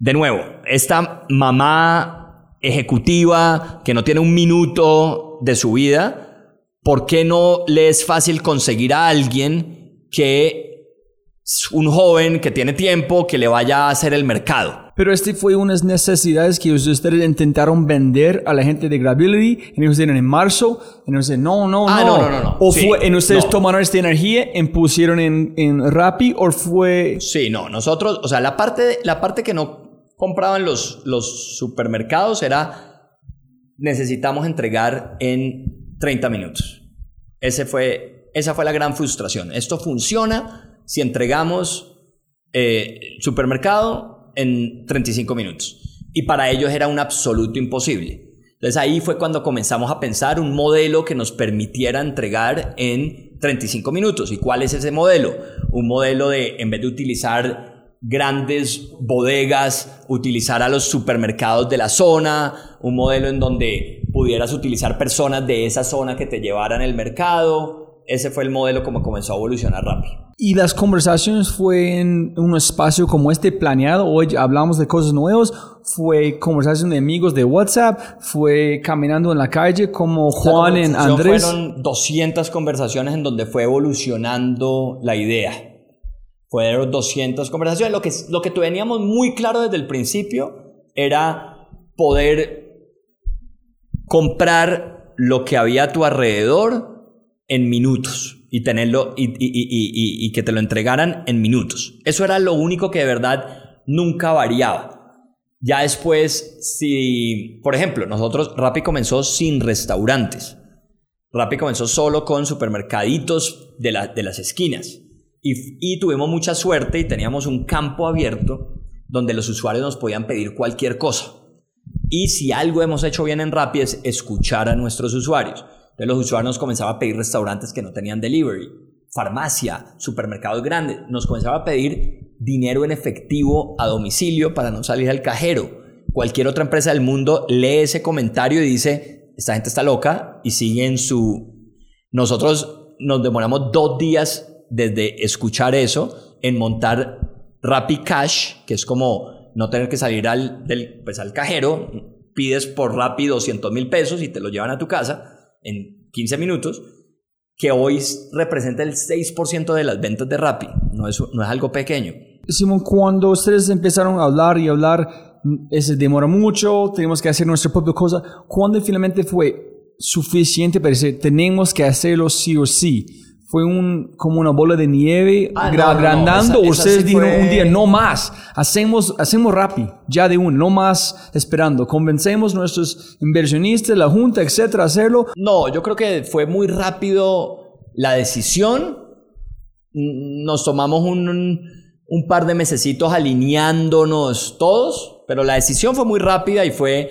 B: de nuevo, esta mamá ejecutiva que no tiene un minuto de su vida, ¿por qué no le es fácil conseguir a alguien que es un joven que tiene tiempo que le vaya a hacer el mercado?
A: Pero este fue unas necesidades que ustedes intentaron vender a la gente de Gravity. Y ellos dijeron en marzo. Y ellos dijeron, no, no,
B: Ah,
A: no.
B: no, no, no, no.
A: O
B: Sí,
A: fue, en ustedes
B: no.
A: tomaron esta energía y pusieron en, en Rappi. O fue.
B: Sí, no, nosotros, o sea, la parte, la parte que no compraban los, supermercados era necesitamos entregar en 30 minutos. Ese fue, esa fue la gran frustración. Esto funciona si entregamos eh, supermercado en 35 minutos. Y para ellos era un absoluto imposible. Entonces ahí fue cuando comenzamos a pensar un modelo que nos permitiera entregar en 35 minutos. ¿Y cuál es ese modelo? Un modelo de, en vez de utilizar grandes bodegas, utilizar a los supermercados de la zona, un modelo en donde pudieras utilizar personas de esa zona que te llevaran el mercado. Ese fue el modelo como comenzó a evolucionar rápido.
A: Y las conversaciones fue en un espacio como este planeado. Hoy hablamos de cosas nuevas. Fue conversación de amigos de WhatsApp. Fue caminando en la calle como Juan en Andrés.
B: Fueron 200 conversaciones en donde fue evolucionando la idea. Fueron 200 conversaciones. Lo que, lo que teníamos muy claro desde el principio era poder comprar lo que había a tu alrededor en minutos y tenerlo y, y- y- y- que te lo entregaran en minutos. Eso era lo único que de verdad nunca variaba. Ya después, si, por ejemplo, nosotros, Rappi comenzó sin restaurantes. Rappi comenzó solo con supermercaditos de, la- de las esquinas. Y, y tuvimos mucha suerte y teníamos un campo abierto donde los usuarios nos podían pedir cualquier cosa. Y si algo hemos hecho bien en Rappi es escuchar a nuestros usuarios. Entonces los usuarios nos comenzaban a pedir restaurantes que no tenían delivery, farmacia, supermercados grandes. Nos comenzaban a pedir dinero en efectivo a domicilio para no salir al cajero. Cualquier otra empresa del mundo lee ese comentario y dice, esta gente está loca y sigue en su... Nosotros nos demoramos dos días desde escuchar eso en montar Rappi Cash, que es como no tener que salir al, del, pues, al cajero, pides por Rappi 200 mil pesos y te lo llevan a tu casa en 15 minutos, que hoy representa el 6% de las ventas de Rappi, no es, no es algo pequeño.
A: Simón, cuando ustedes empezaron a hablar y hablar, se demora mucho, tenemos que hacer nuestra propia cosa. ¿Cuándo finalmente fue suficiente para decir, tenemos que hacerlo sí o sí? Fue un, como una bola de nieve
B: Ah, no, no, no,
A: agrandando.
B: esa-
A: ustedes
B: sí
A: dijeron
B: fue-
A: un día, no más. Hacemos, hacemos rápido, ya de un, no más esperando. Convencemos nuestros inversionistas, la junta, etcétera, a hacerlo.
B: No, yo creo que fue muy rápido la decisión. Nos tomamos un, un par de mesecitos alineándonos todos, pero la decisión fue muy rápida y fue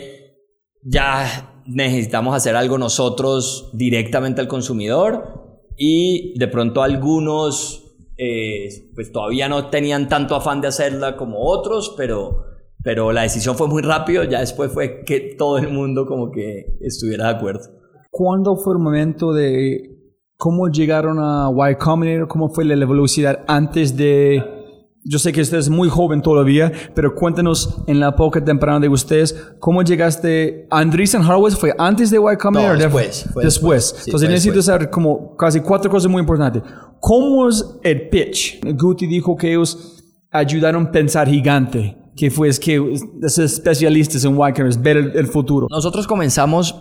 B: ya necesitamos hacer algo nosotros directamente al consumidor y de pronto algunos eh, pues todavía no tenían tanto afán de hacerla como otros, pero, pero la decisión fue muy rápido, ya después fue que todo el mundo como que estuviera de acuerdo.
A: ¿Cuándo fue el momento de cómo llegaron a Y Combinator? ¿Cómo fue la velocidad antes de... Yo sé que usted es muy joven todavía, pero cuéntanos en la época temprana de ustedes, ¿cómo llegaste Andreessen Horowitz? ¿Fue antes de Y Combinator?
B: No, después,
A: después.
B: después. Sí,
A: Entonces necesito saber como casi cuatro cosas muy importantes. ¿Cómo es el pitch? Guti dijo que ellos ayudaron a pensar gigante, que fue es que es especialistas en Y Combinator, ver el, el futuro.
B: Nosotros comenzamos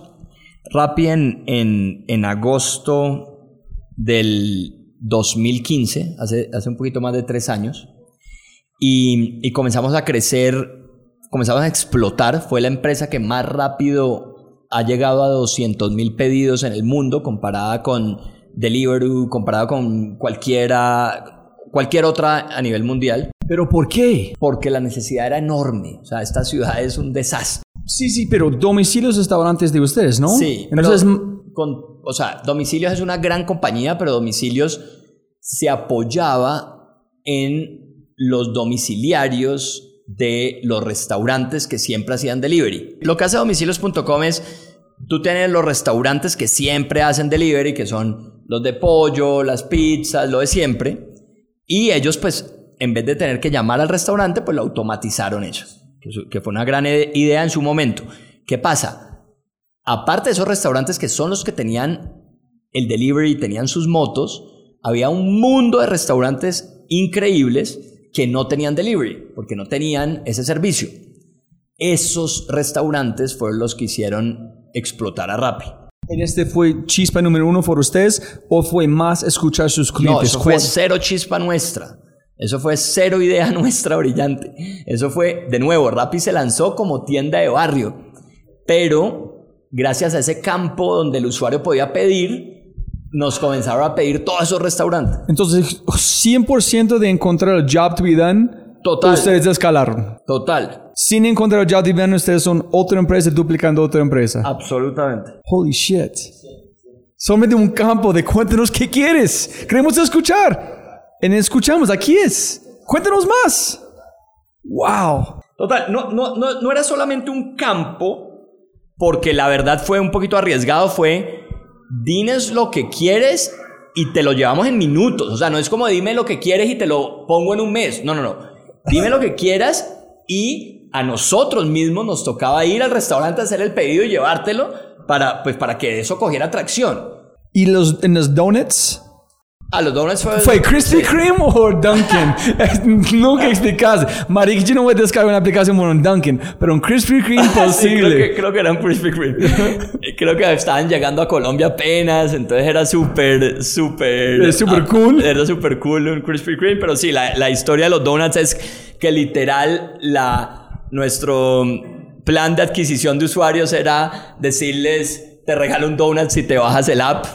B: Rappi en, en, en agosto del 2015, hace, hace un poquito más de tres años, y, y comenzamos a crecer, comenzamos a explotar. Fue la empresa que más rápido ha llegado a 200 mil pedidos en el mundo, comparada con Deliveroo, comparada con cualquiera, cualquier otra a nivel mundial,
A: ¿Pero por qué?
B: porque la necesidad era enorme. O sea, esta ciudad es un desastre.
A: Sí, sí, pero domicilios estaban antes de ustedes, ¿no?
B: Sí, pero
A: Entonces,
B: con, o sea, Domicilios es una gran compañía, pero Domicilios se apoyaba en los domiciliarios de los restaurantes que siempre hacían delivery. Lo que hace domicilios.com es, tú tienes los restaurantes que siempre hacen delivery, que son los de pollo, las pizzas, lo de siempre, y ellos pues, en vez de tener que llamar al restaurante, pues lo automatizaron ellos, que fue una gran ide- idea en su momento. ¿Qué pasa? aparte de esos restaurantes que son los que tenían el delivery, tenían sus motos, había un mundo de restaurantes increíbles que no tenían delivery, porque no tenían ese servicio. Esos restaurantes fueron los que hicieron explotar a Rappi.
A: ¿en este fue chispa número uno por ustedes o fue más escuchar sus
B: No,
A: clientes?
B: eso fue
A: ¿Cuál-
B: cero chispa nuestra. Eso fue cero idea nuestra brillante. Eso fue, de nuevo, Rappi se lanzó como tienda de barrio. Pero gracias a ese campo donde el usuario podía pedir, nos comenzaron a pedir todos esos restaurantes.
A: Entonces, 100% de encontrar el job to be done,
B: Total.
A: ustedes escalaron.
B: Total.
A: Sin encontrar el job to be done, ustedes son otra empresa duplicando otra empresa.
B: Absolutamente.
A: Holy shit. Solamente un campo de cuéntanos qué quieres. Queremos escuchar. En escuchamos, aquí es. Cuéntanos más. Wow.
B: Total, no, no, no, no era solamente un campo, porque la verdad fue un poquito arriesgado, fue, dinos lo que quieres y te lo llevamos en minutos. O sea, no es como dime lo que quieres y te lo pongo en un mes. No, no, no. Dime lo que quieras y a nosotros mismos nos tocaba ir al restaurante a hacer el pedido y llevártelo para, pues, para que eso cogiera tracción.
A: ¿Y los, en los donuts?
B: A los donuts fue...
A: ¿Fue Krispy Kreme o Dunkin'? Nunca explicaste. Maric, yo no voy a descargar una aplicación por un Dunkin', pero un Krispy Kreme
B: Sí, creo,
A: posible.
B: que, creo que eran Krispy Kreme. creo que estaban llegando a Colombia apenas, entonces era súper, súper...
A: Es súper
B: ah,
A: cool.
B: Era súper cool un Krispy Kreme, pero sí, la, la historia de los donuts es que literal la, nuestro plan de adquisición de usuarios era decirles, te regalo un donut si te bajas el app.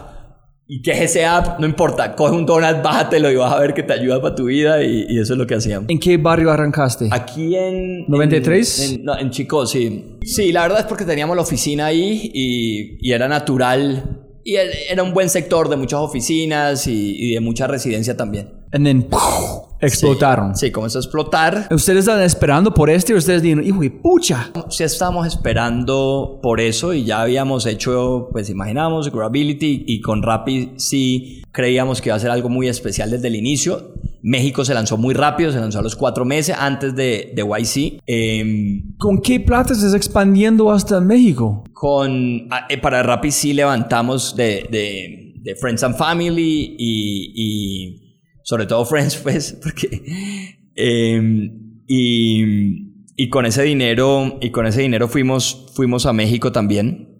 B: ¿Y qué es ese app? No importa, coge un donut, bájatelo y vas a ver que te ayuda para tu vida y, y eso es lo que hacíamos.
A: ¿En qué barrio arrancaste?
B: Aquí en...
A: 93?
B: En, en- no, en Chico, sí. Sí, la verdad es porque teníamos la oficina ahí y, y era natural. Y er- era un buen sector de muchas oficinas y, y de mucha residencia también.
A: And then, ¡puf! explotaron.
B: Sí, comenzó a explotar.
A: ¿Ustedes estaban esperando por este y ustedes dijeron, hijo de pucha?
B: Sí estábamos esperando por eso y ya habíamos hecho, pues imaginamos, Grability y con Rappi sí creíamos que iba a ser algo muy especial desde el inicio. México se lanzó muy rápido, se lanzó a los cuatro meses antes de, de YC. Em,
A: ¿Con qué plata se está expandiendo hasta México?
B: con ah, eh, para Rappi sí levantamos de, de, de Friends and Family y, y sobre todo Friends pues porque Em, y, y, con ese dinero, y con ese dinero fuimos, fuimos a México también.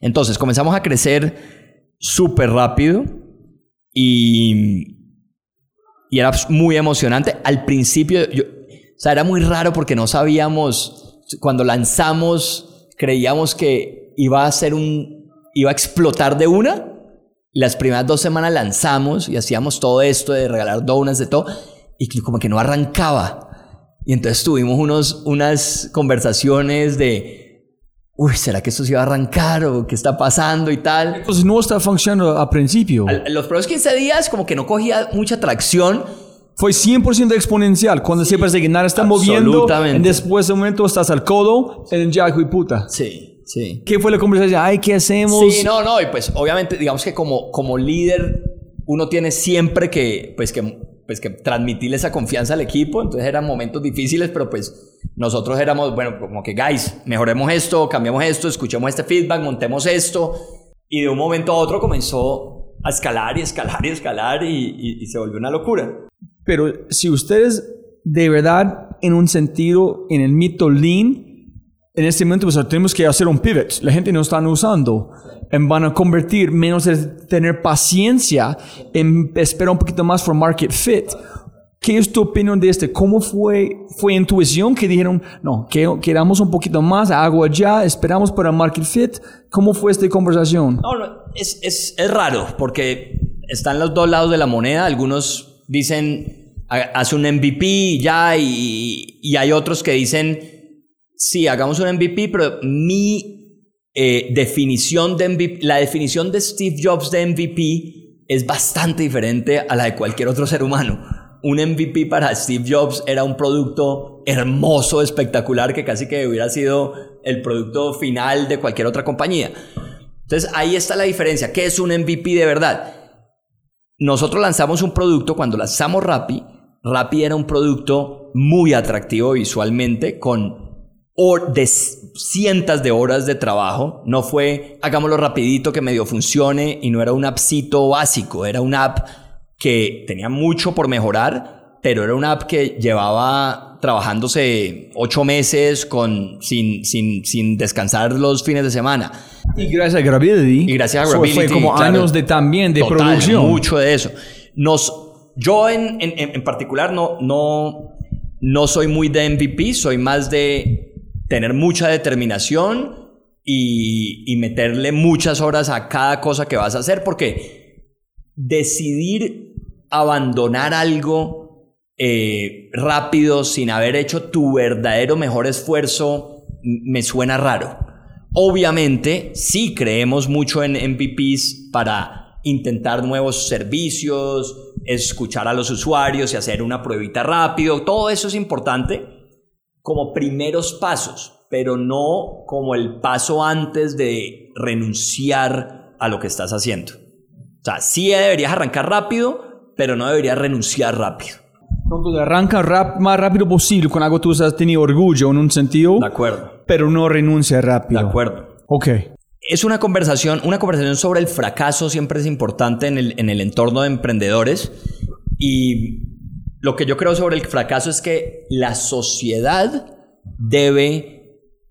B: Entonces comenzamos a crecer súper rápido y, y era muy emocionante. Al principio, yo, o sea, era muy raro porque no sabíamos, cuando lanzamos, creíamos que iba a ser un, iba a explotar de una. Las primeras dos semanas lanzamos y hacíamos todo esto de regalar donuts, de todo, y como que no arrancaba. Y entonces tuvimos unos, unas conversaciones de, uy, ¿será que esto se iba a arrancar o qué está pasando y tal?
A: Entonces no está funcionando al principio.
B: los primeros 15 días como que no cogía mucha tracción.
A: Fue 100% exponencial. Cuando sí, siempre que nada está moviendo, después de un momento estás al codo en ya y puta.
B: Sí, sí.
A: ¿Qué fue la conversación? Ay, ¿qué hacemos?
B: Sí, no, no. Y pues obviamente, digamos que como, como líder, uno tiene siempre que, pues que pues que transmitirle esa confianza al equipo, entonces eran momentos difíciles, pero pues nosotros éramos, bueno, como que, guys, mejoremos esto, cambiamos esto, escuchemos este feedback, montemos esto, y de un momento a otro comenzó a escalar y escalar y escalar y, se volvió una locura.
A: Pero si ustedes de verdad, en un sentido, en el mito lean, en este momento pues tenemos que hacer un pivot, la gente no está usando van a convertir menos de tener paciencia en esperar un poquito más for market fit. ¿Qué es tu opinión de este? ¿Cómo fue, fue intuición que dijeron, no, que queramos un poquito más, agua ya, esperamos para market fit? ¿Cómo fue esta conversación?
B: No, es, es, es raro porque están los dos lados de la moneda. Algunos dicen, hace un MVP ya, y, y hay otros que dicen, sí, hagamos un MVP, pero mi eh, definición de MVP, la definición de Steve Jobs de MVP es bastante diferente a la de cualquier otro ser humano. Un MVP para Steve Jobs era un producto hermoso, espectacular, que casi que hubiera sido el producto final de cualquier otra compañía. Entonces ahí está la diferencia. ¿Qué es un MVP de verdad? Nosotros lanzamos un producto cuando lanzamos Rappi. Rappi era un producto muy atractivo visualmente con de cientos de horas de trabajo. No fue hagámoslo rapidito que medio funcione y no era un appcito básico, era una app que tenía mucho por mejorar, pero era una app que llevaba trabajándose ocho meses con, sin, sin, sin descansar los fines de semana.
A: Y gracias a Gravity.
B: Y gracias a Gravity.
A: fue como años de también de producción.
B: Mucho de eso. Nos, yo en, en, en particular no, no, no soy muy de MVP, soy más de tener mucha determinación y, meterle muchas horas a cada cosa que vas a hacer, porque decidir abandonar algo eh, rápido sin haber hecho tu verdadero mejor esfuerzo me suena raro. Obviamente, sí creemos mucho en MVPs para intentar nuevos servicios, escuchar a los usuarios y hacer una pruebita rápido, todo eso es importante como primeros pasos, pero no como el paso antes de renunciar a lo que estás haciendo. O sea, sí deberías arrancar rápido, pero no deberías renunciar rápido.
A: Entonces arranca rap, más rápido posible con algo tú has tenido orgullo en un sentido.
B: De acuerdo.
A: Pero no renuncia rápido.
B: De acuerdo.
A: Ok.
B: Es una conversación, una conversación sobre el fracaso siempre es importante en el, en el entorno de emprendedores y lo que yo creo sobre el fracaso es que la sociedad debe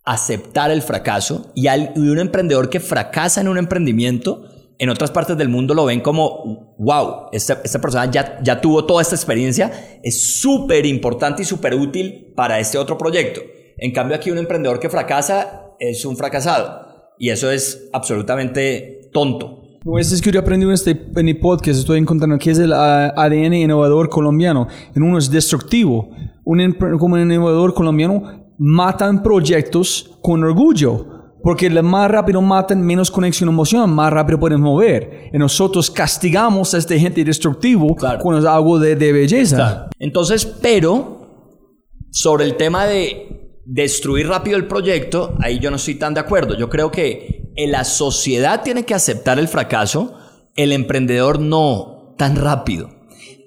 B: aceptar el fracaso y, un emprendedor que fracasa en un emprendimiento, en otras partes del mundo lo ven como, wow, esta, esta persona ya, ya tuvo toda esta experiencia, es súper importante y súper útil para este otro proyecto. En cambio aquí un emprendedor que fracasa es un fracasado y eso es absolutamente tonto.
A: Pues es que yo aprendí en este en el podcast, estoy encontrando que es el ADN innovador colombiano. En uno es destructivo. Un, como un innovador colombiano matan proyectos con orgullo. Porque más rápido matan, menos conexión emoción, más rápido pueden mover. Y nosotros castigamos a esta gente destructivo cuando es algo de, de belleza.
B: Entonces, pero sobre el tema de destruir rápido el proyecto, ahí yo no estoy tan de acuerdo. Yo creo que la sociedad tiene que aceptar el fracaso, el emprendedor no tan rápido.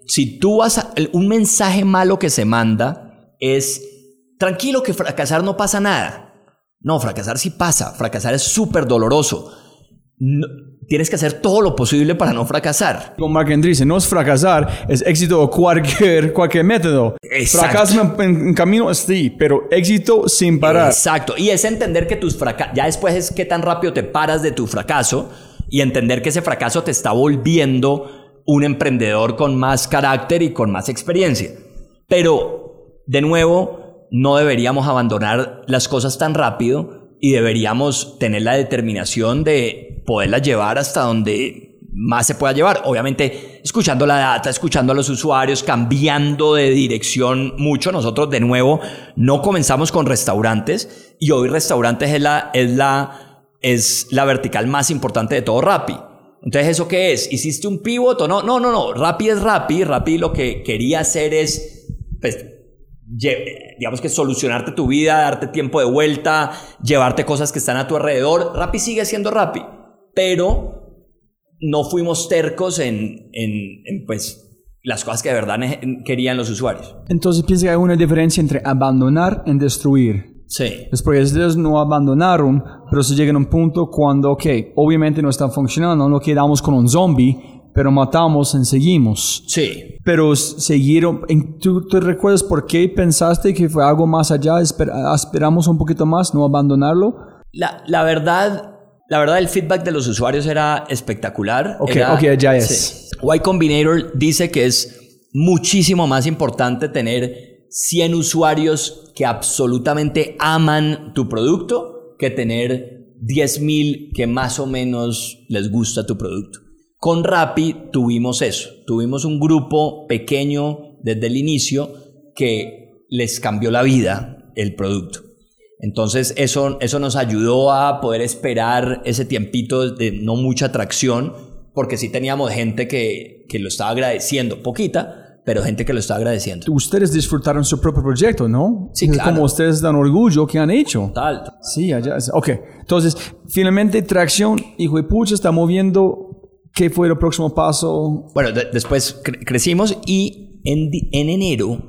B: Si tú vas a, un mensaje malo que se manda es, tranquilo que fracasar no pasa nada. No, fracasar sí pasa, fracasar es súper doloroso. No- tienes que hacer todo lo posible para no fracasar.
A: Como Mark dice, no es fracasar, es éxito cualquier, cualquier método. Fracaso en, en- en camino, sí, pero éxito sin parar.
B: Exacto. Y es entender que tus fracasos, ya después es qué tan rápido te paras de tu fracaso y entender que ese fracaso te está volviendo un emprendedor con más carácter y con más experiencia. Pero, de nuevo, no deberíamos abandonar las cosas tan rápido y deberíamos tener la determinación de poderlas llevar hasta donde más se pueda llevar. Obviamente, escuchando la data, escuchando a los usuarios, cambiando de dirección mucho. Nosotros, de nuevo, no comenzamos con restaurantes y hoy restaurantes es la, es la, es la vertical más importante de todo Rappi. Entonces, ¿eso qué es? ¿Hiciste un pivot o no? No, no, no. Rappi es Rappi. Rappi lo que quería hacer es, pues, digamos que solucionarte tu vida, darte tiempo de vuelta, llevarte cosas que están a tu alrededor. Rappi sigue siendo Rappi, pero no fuimos tercos en, en, en, pues las cosas que de verdad querían los usuarios.
A: Entonces piensa que hay una diferencia entre abandonar y destruir.
B: Sí.
A: Porque ellos no abandonaron, pero se llegan a un punto cuando, ok, obviamente no está funcionando, no quedamos con un zombie, pero matamos y seguimos.
B: Sí.
A: Pero siguieron, en- ¿tú te recuerdas por qué pensaste que fue algo más allá? Esper- esperamos un poquito más, no abandonarlo.
B: La, la verdad, la verdad, el feedback de los usuarios era espectacular.
A: Ok,
B: Era-
A: ok, ya es.
B: Sí. Y Combinator dice que es muchísimo más importante tener 100 usuarios que absolutamente aman tu producto que tener 10.000 que más o menos les gusta tu producto. Con Rappi tuvimos eso. Tuvimos un grupo pequeño desde el inicio que les cambió la vida el producto. Entonces eso, eso nos ayudó a poder esperar ese tiempito de no mucha atracción, porque sí teníamos gente que, que lo estaba agradeciendo, poquita, pero gente que lo estaba agradeciendo.
A: Ustedes disfrutaron su propio proyecto, ¿no?
B: Sí,
A: Es
B: claro.
A: Como ustedes dan orgullo que han hecho.
B: Tal.
A: Sí, allá. es- Ok, entonces, finalmente tracción, hijo de pucha, está moviendo. ¿Qué fue el próximo paso?
B: Bueno, de- después cre- crecimos y en enero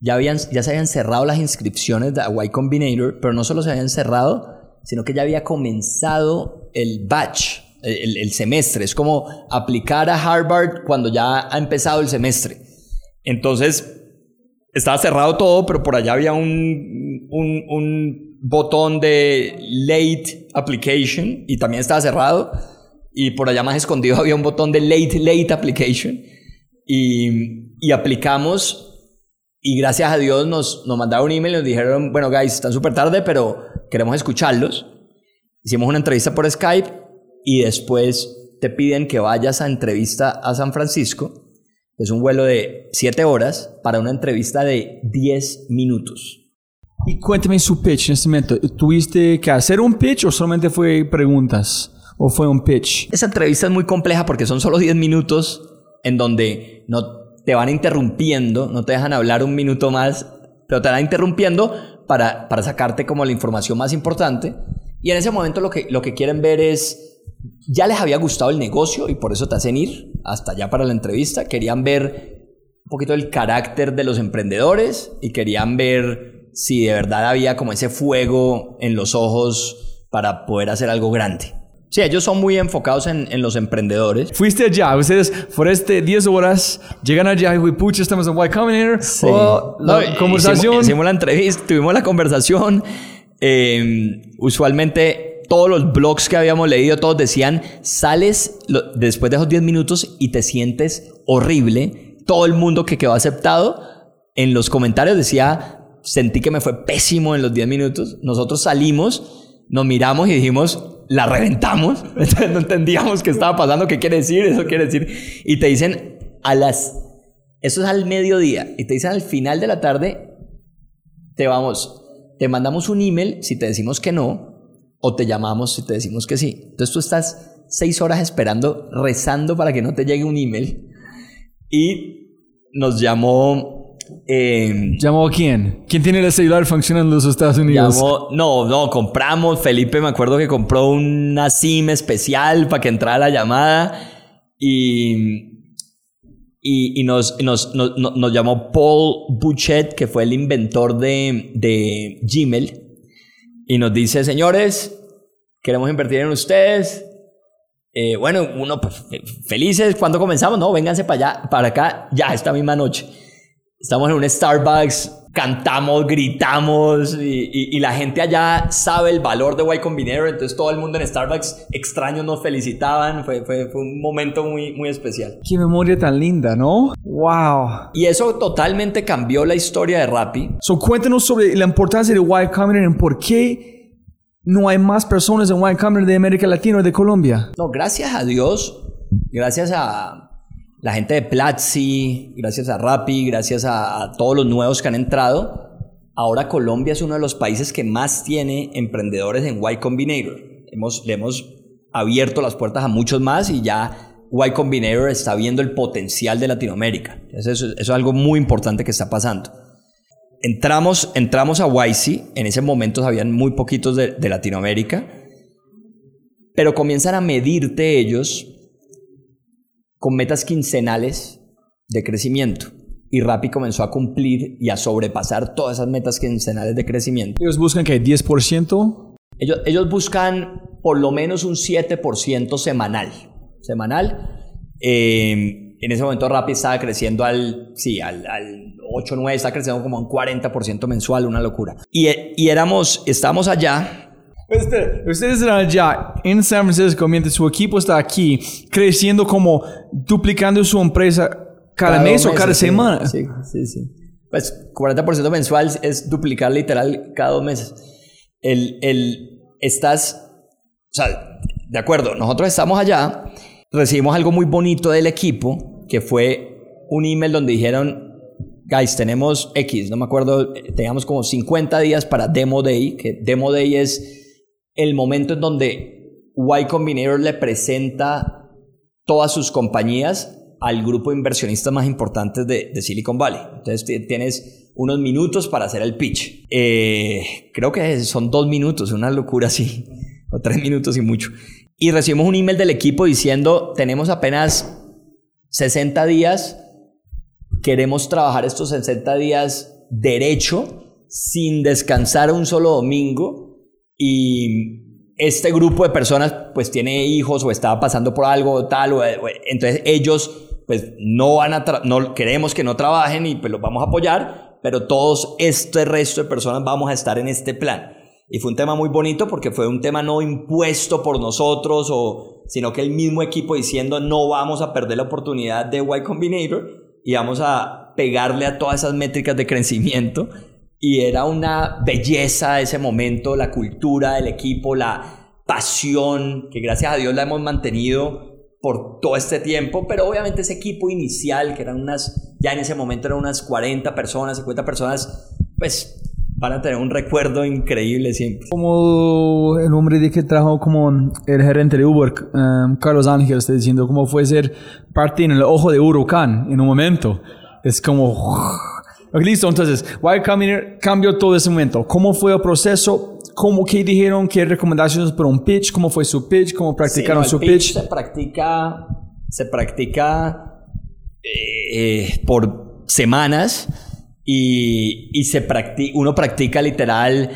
B: ya, habían, ya se habían cerrado las inscripciones de Y Combinator, pero no solo se habían cerrado, sino que ya había comenzado el batch, el, el semestre. Es como aplicar a Harvard cuando ya ha empezado el semestre. Entonces, estaba cerrado todo, pero por allá había un, un, un botón de late application y también estaba cerrado. Y por allá más escondido había un botón de late, late application. Y, y aplicamos y gracias a Dios nos, nos mandaron un email y nos dijeron, bueno, guys, están súper tarde, pero queremos escucharlos. Hicimos una entrevista por Skype y después te piden que vayas a entrevista a San Francisco. Es un vuelo de 7 horas para una entrevista de 10 minutos.
A: Y cuéntame su pitch en este momento. ¿Tuviste que hacer un pitch o solamente fue preguntas? ¿O fue un pitch?
B: Esa entrevista es muy compleja porque son solo 10 minutos en donde no te van interrumpiendo, no te dejan hablar un minuto más, pero te van interrumpiendo para, para sacarte como la información más importante. Y en ese momento lo que, lo que quieren ver es, ya les había gustado el negocio y por eso te hacen ir hasta allá para la entrevista. Querían ver un poquito el carácter de los emprendedores y querían ver si de verdad había como ese fuego en los ojos para poder hacer algo grande. Sí, ellos son muy enfocados en, en los emprendedores.
A: Fuiste allá, ustedes este 10 horas llegan allá y pucha, estamos en Y Combinator. Oh, la
B: No,
A: conversación.
B: Hicimos, hicimos la entrevista, tuvimos la conversación. Eh, usualmente todos los blogs que habíamos leído, todos decían, sales lo- después de esos 10 minutos y te sientes horrible. Todo el mundo que quedó aceptado en los comentarios decía, sentí que me fue pésimo en los 10 minutos. Nosotros salimos, nos miramos y dijimos, la reventamos. Entonces no entendíamos qué estaba pasando, qué quiere decir, eso quiere decir. Y te dicen, a las... Eso es al mediodía. Y te dicen al final de la tarde, te vamos, te mandamos un email si te decimos que no, o te llamamos si te decimos que sí. Entonces tú estás seis horas esperando, rezando para que no te llegue un email. Y nos llamó... eh,
A: ¿Llamó a quién? ¿Quién tiene el celular funcionando en los Estados Unidos?
B: Llamó, no, no, compramos. Felipe me acuerdo que compró una SIM especial para que entrara la llamada. Y, y, y nos, nos, nos, nos- llamó Paul Bouchet, que fue el inventor de, de Gmail. Y nos dice, señores, queremos invertir en ustedes. Eh, bueno, uno pues, felices cuando comenzamos, no, vénganse para allá, para acá, ya esta misma noche. Estamos en un Starbucks, cantamos, gritamos y, la gente allá sabe el valor de Y Combinator, entonces todo el mundo en Starbucks extraños nos felicitaban, fue, fue, fue, un momento muy, muy especial.
A: Qué memoria tan linda, ¿no? ¡Wow!
B: Y eso totalmente cambió la historia de Rappi.
A: So, cuéntanos sobre la importancia de Y Combinator y por qué no hay más personas en Y Combinator de América Latina o de Colombia.
B: No, gracias a Dios, gracias a la gente de Platzi, gracias a Rappi, gracias a, todos los nuevos que han entrado, ahora Colombia es uno de los países que más tiene emprendedores en Y Combinator. Hemos, le hemos abierto las puertas a muchos más y ya Y Combinator está viendo el potencial de Latinoamérica. Eso, es algo muy importante que está pasando. Entramos, entramos a YC, en ese momento habían muy poquitos de, de Latinoamérica, pero comienzan a medirte ellos con metas quincenales de crecimiento. Y Rappi comenzó a cumplir y a sobrepasar todas esas metas quincenales de crecimiento.
A: ¿Ellos buscan que 10%?
B: Ellos, ellos buscan por lo menos un 7% semanal. Semanal. Eh, en ese momento Rappi estaba creciendo al, sí, al, al 8, 9, está creciendo como un 40% mensual, una locura. Y, y éramos, estábamos allá
A: ustedes están allá en San Francisco mientras su equipo está aquí creciendo como duplicando su empresa cada, mes o cada semana.
B: Sí, sí, sí. Pues 40% mensual es duplicar literal cada dos meses. El, el, estás, o sea, de acuerdo, nosotros estamos allá, recibimos algo muy bonito del equipo, que fue un email donde dijeron, guys, tenemos X, no me acuerdo, teníamos como 50 días para Demo Day, que Demo Day es el momento en donde Y Combinator le presenta todas sus compañías al grupo de inversionistas más importantes de, Silicon Valley. Entonces tienes unos minutos para hacer el pitch. Eh, creo que son dos minutos, una locura así, o tres minutos y mucho. Y recibimos un email del equipo diciendo, tenemos apenas 60 días, queremos trabajar estos 60 días derecho, sin descansar un solo domingo y este grupo de personas pues tiene hijos o está pasando por algo tal, o, entonces ellos pues no van a, no queremos que no trabajen y pues los vamos a apoyar, pero todos este resto de personas vamos a estar en este plan. Y fue un tema muy bonito porque fue un tema no impuesto por nosotros, o, sino que el mismo equipo diciendo no vamos a perder la oportunidad de Y Combinator y vamos a pegarle a todas esas métricas de crecimiento y era una belleza ese momento, la cultura del equipo, la pasión, que gracias a Dios la hemos mantenido por todo este tiempo, pero obviamente ese equipo inicial, que eran unas, ya en ese momento eran unas 40 personas, 50 personas, pues van a tener un recuerdo increíble siempre.
A: Como el hombre de que trajo como el gerente de Uber, um, Carlos Ángel, está diciendo cómo fue ser parte en el ojo de huracán en un momento. Es como listo, entonces, Combinator cambió todo ese momento. ¿Cómo fue el proceso? ¿Cómo, ¿Qué dijeron? ¿Qué recomendaciones para un pitch? ¿Cómo fue su pitch? ¿Cómo practicaron su pitch,
B: Se practica, se practica eh, por semanas y, y se practica, uno practica literal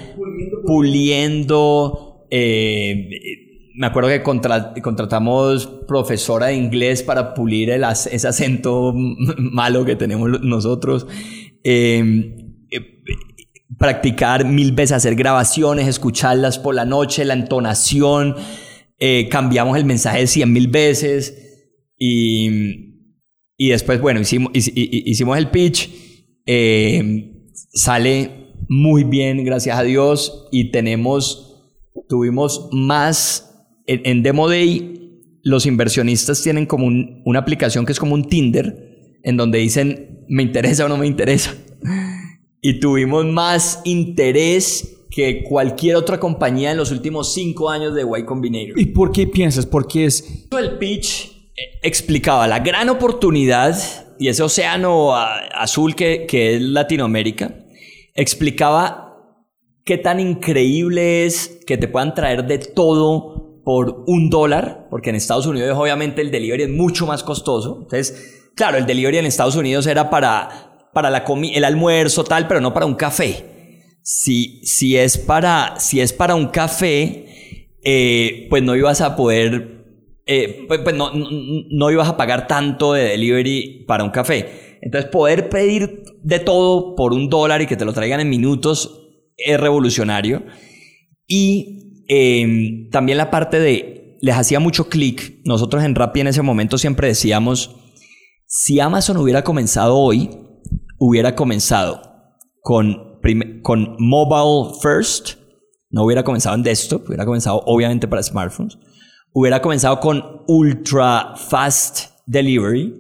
B: puliendo, eh, me acuerdo que contratamos profesora de inglés para pulir el, ese acento malo que tenemos nosotros. Em, eh, practicar mil veces, hacer grabaciones, escucharlas por la noche, la entonación, eh, cambiamos el mensaje cien mil veces y, y después, bueno, hicimos, hicimos el pitch, em, sale muy bien, gracias a Dios, y tenemos, tuvimos más, en, Demo Day, los inversionistas tienen como una aplicación que es como un Tinder, en donde dicen, me interesa o no me interesa. Y tuvimos más interés que cualquier otra compañía en los últimos cinco años de Y Combinator.
A: ¿Y por qué piensas? ¿Por qué es...?
B: El pitch eh, explicaba la gran oportunidad y ese océano azul que, que es Latinoamérica, explicaba qué tan increíble es que te puedan traer de todo por un dólar, porque en Estados Unidos obviamente el delivery es mucho más costoso. Entonces, Claro, el delivery en Estados Unidos era para, para la el almuerzo, tal, pero no para un café. Si, si, es, para, si es para un café, eh, pues no ibas a poder eh, pues, pues no, no, ibas a pagar tanto de delivery para un café. Entonces poder pedir de todo por un dólar y que te lo traigan en minutos es revolucionario. Y eh, también la parte de, les hacía mucho clic, nosotros en Rappi en ese momento siempre decíamos, si Amazon hubiera comenzado hoy, hubiera comenzado con, con mobile first, no hubiera comenzado en desktop, hubiera comenzado obviamente para smartphones, hubiera comenzado con ultra fast delivery,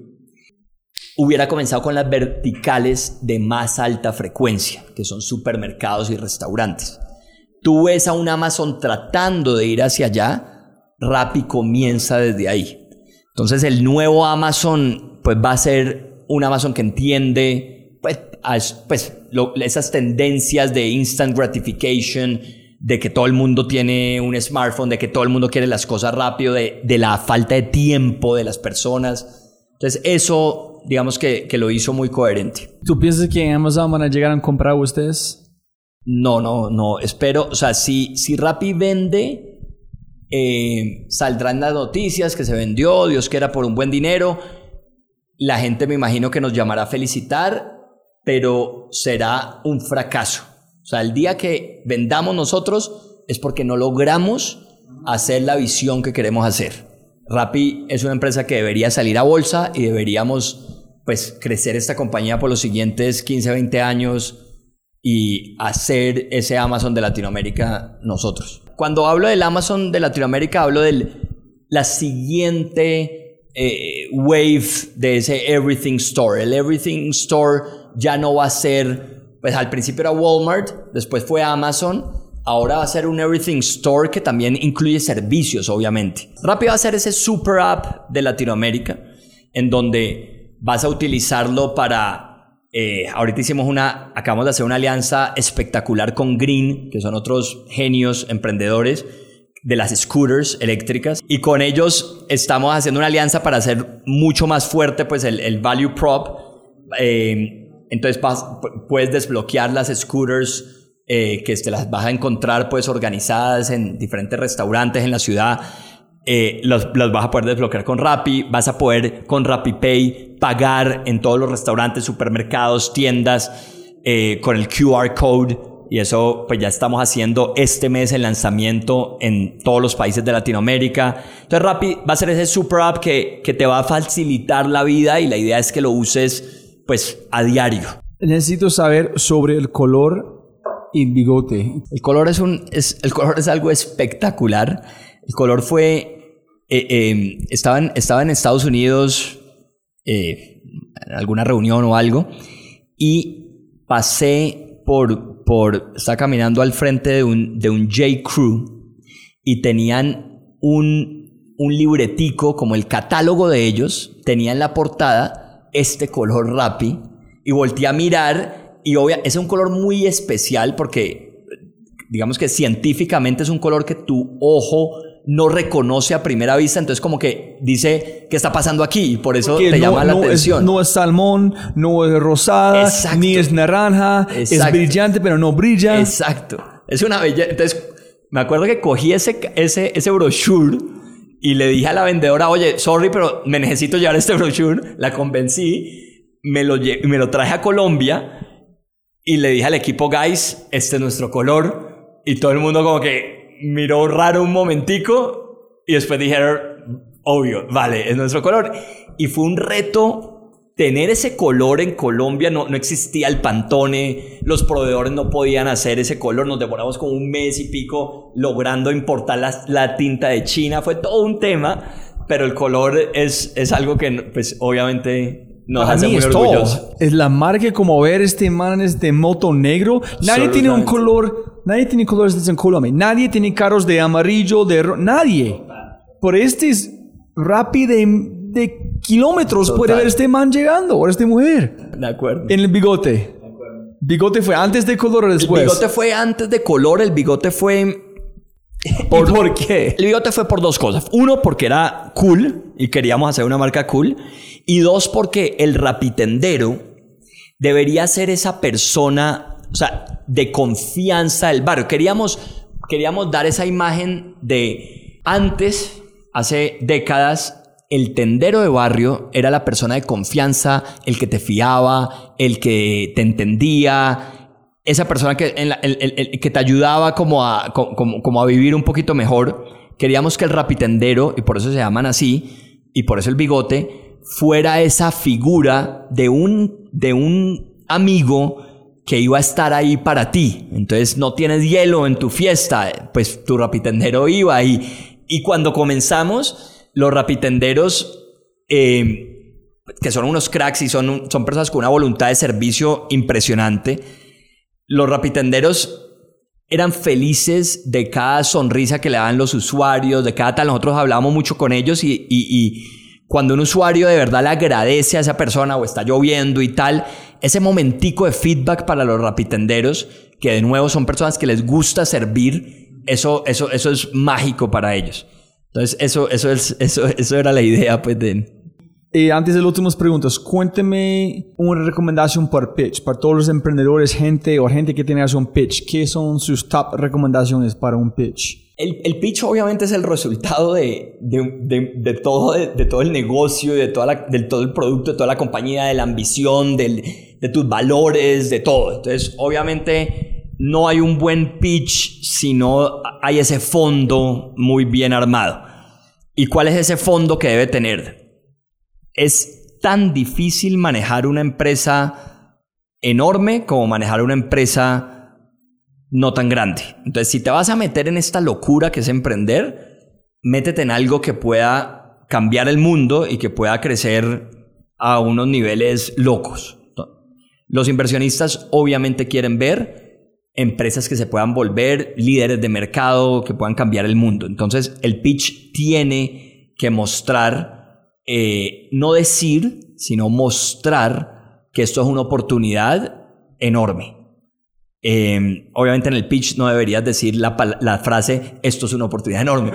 B: hubiera comenzado con las verticales de más alta frecuencia, que son supermercados y restaurantes. Tú ves a un Amazon tratando de ir hacia allá, Rappi comienza desde ahí. Entonces el nuevo Amazon pues va a ser un Amazon que entiende pues, pues esas tendencias de instant gratification, de que todo el mundo tiene un smartphone, de que todo el mundo quiere las cosas rápido, de, de la falta de tiempo de las personas. Entonces eso, digamos que, que, lo hizo muy coherente.
A: ¿Tú piensas que en Amazon van a llegar a comprar ustedes?
B: No, no, no. Espero, o sea, si, si Rappi vende, eh, saldrán las noticias que se vendió, Dios quiera por un buen dinero. La gente me imagino que nos llamará a felicitar, pero será un fracaso. O sea, el día que vendamos nosotros es porque no logramos hacer la visión que queremos hacer. Rappi es una empresa que debería salir a bolsa y deberíamos pues crecer esta compañía por los siguientes 15, 20 años y hacer ese Amazon de Latinoamérica nosotros. Cuando hablo del Amazon de Latinoamérica hablo de la siguiente eh, wave de ese Everything Store. El Everything Store ya no va a ser pues al principio era Walmart, después fue Amazon, ahora va a ser un Everything Store que también incluye servicios, obviamente. Rápido va a ser ese super app de Latinoamérica, en donde vas a utilizarlo para... Eh, ahorita hicimos una, acabamos de hacer una alianza espectacular con Green, que son otros genios emprendedores de las scooters eléctricas y con ellos estamos haciendo una alianza para hacer mucho más fuerte pues el, el value prop eh, entonces puedes desbloquear las scooters eh, que te las vas a encontrar pues organizadas en diferentes restaurantes en la ciudad. Eh, las vas a poder desbloquear con Rappi, vas a poder con RappiPay pagar en todos los restaurantes, supermercados, tiendas eh, con el QR code y eso pues ya estamos haciendo este mes el lanzamiento en todos los países de Latinoamérica. Entonces Rappi va a ser ese super app que, que te va a facilitar la vida y la idea es que lo uses pues a diario.
A: Necesito saber sobre el color y bigote.
B: El color es, un, es, el color es algo espectacular. El color fue... Eh, eh, estaba, en, estaba, en, Estados Unidos eh, en alguna reunión o algo y pasé por... por estaba caminando al frente de un, de un J. Crew y tenían un, un libretico como el catálogo de ellos, tenían la portada este color Rappi y volteé a mirar y obvia, es un color muy especial porque digamos que científicamente es un color que tu ojo no reconoce a primera vista, entonces como que dice qué está pasando aquí y por eso te llama la atención.
A: no es salmón, no es rosada, ni es naranja, es brillante pero no brilla.
B: Exacto. Es una belleza. Entonces me acuerdo que cogí ese, ese, ese brochure y le dije a la vendedora, oye, sorry, pero me necesito llevar este brochure. La convencí, me lo, me lo traje a Colombia y le dije al equipo, guys, este es nuestro color. Y todo el mundo como que miró raro un momentico y después dijeron, obvio, vale, es nuestro color. Y fue un reto tener ese color en Colombia, no, no existía el pantone, los proveedores no podían hacer ese color, nos demoramos como un mes y pico logrando importar la, la tinta de China, fue todo un tema, pero el color es, es algo que pues obviamente nos hace muy orgullosos.
A: Es la marca como ver este man, este moto negro. Nadie tiene un color, nadie tiene colores en Colombia. Nadie tiene carros de amarillo, de nadie. Por este es rápido de kilómetros puede ver este man llegando o esta mujer.
B: De acuerdo.
A: En el bigote. ¿Bigote fue antes de color o después?
B: El bigote fue antes de color, el bigote fue...
A: ¿Por, ¿Por qué?
B: El bigote fue por dos cosas. Uno, porque era cool y queríamos hacer una marca cool. Y dos, porque el rapitendero debería ser esa persona, o sea, de confianza del barrio. Queríamos, queríamos dar esa imagen de antes hace décadas el tendero de barrio era la persona de confianza, el que te fiaba, el que te entendía, esa persona que, te ayudaba como a, vivir un poquito mejor. Queríamos que el rapitendero, y por eso se llaman así, y por eso el bigote, fuera esa figura de un, amigo que iba a estar ahí para ti. Entonces no tienes hielo en tu fiesta, pues tu rapitendero iba y, y cuando comenzamos, los rapitenderos, eh, que son unos cracks y son personas con una voluntad de servicio impresionante, los rapitenderos eran felices de cada sonrisa que le daban los usuarios, de cada tal. Nosotros hablábamos mucho con ellos y, cuando un usuario de verdad le agradece a esa persona o está lloviendo y tal, ese momentico de feedback para los rapitenderos, que de nuevo son personas que les gusta servir, eso, eso, eso es mágico para ellos. Entonces, eso, eso, es, eso, eso era la idea, pues, de...
A: Y antes de las últimas preguntas, cuénteme una recomendación por pitch, para todos los emprendedores, gente o gente que tiene que hacer un pitch. ¿Qué son sus top recomendaciones para un pitch?
B: El, el pitch obviamente es el resultado de, de, de, todo, de, todo el negocio, de, toda la, de todo el producto, de toda la compañía, de la ambición, del, de tus valores, de todo. Entonces, obviamente no hay un buen pitch si no hay ese fondo muy bien armado. ¿Y cuál es ese fondo que debe tener? Es tan difícil manejar una empresa enorme como manejar una empresa no tan grande. Entonces, si te vas a meter en esta locura que es emprender, métete en algo que pueda cambiar el mundo y que pueda crecer a unos niveles locos. Los inversionistas obviamente quieren ver empresas que se puedan volver líderes de mercado, que puedan cambiar el mundo. Entonces, el pitch tiene que mostrar, eh, no decir, sino mostrar que esto es una oportunidad enorme. Em, obviamente en el pitch no deberías decir la, la, frase esto es una oportunidad enorme,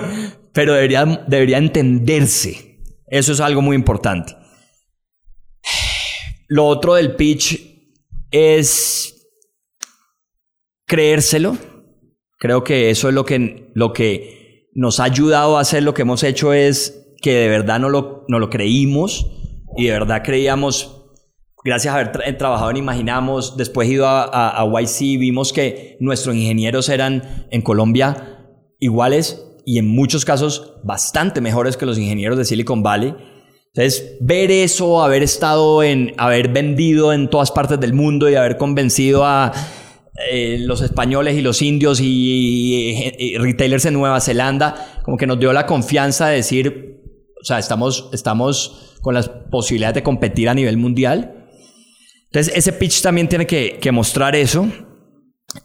B: pero debería, debería entenderse. Eso es algo muy importante. Lo otro del pitch es creérselo. Creo que eso es lo que, lo que nos ha ayudado a hacer lo que hemos hecho es que de verdad no lo, no lo creímos y de verdad creíamos, gracias a haber trabajado en Imaginamos, después ido a, a, a YC, vimos que nuestros ingenieros eran en Colombia iguales y en muchos casos bastante mejores que los ingenieros de Silicon Valley. Entonces, ver eso, haber estado en, haber vendido en todas partes del mundo y haber convencido a eh, los españoles y los indios y, retailers en Nueva Zelanda, como que nos dio la confianza de decir, o sea, estamos, estamos con las posibilidades de competir a nivel mundial. Entonces, ese pitch también tiene que, mostrar eso,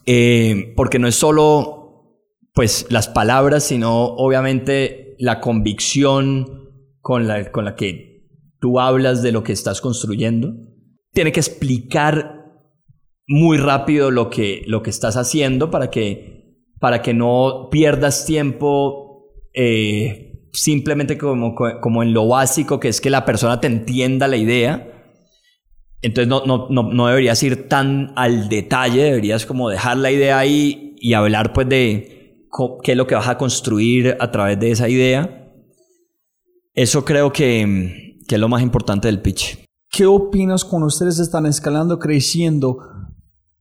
B: eh, porque no es solo, pues, las palabras, sino obviamente la convicción con la, con la que tú hablas de lo que estás construyendo. Tiene que explicar muy rápido lo que, lo que estás haciendo para que, para que no pierdas tiempo eh, simplemente como, como en lo básico, que es que la persona te entienda la idea. Entonces no, no, no, no, deberías ir tan al detalle, deberías como dejar la idea ahí y hablar pues de qué es lo que vas a construir a través de esa idea. Eso creo que, que es lo más importante del pitch.
A: ¿Qué opinas cuando ustedes están escalando, creciendo?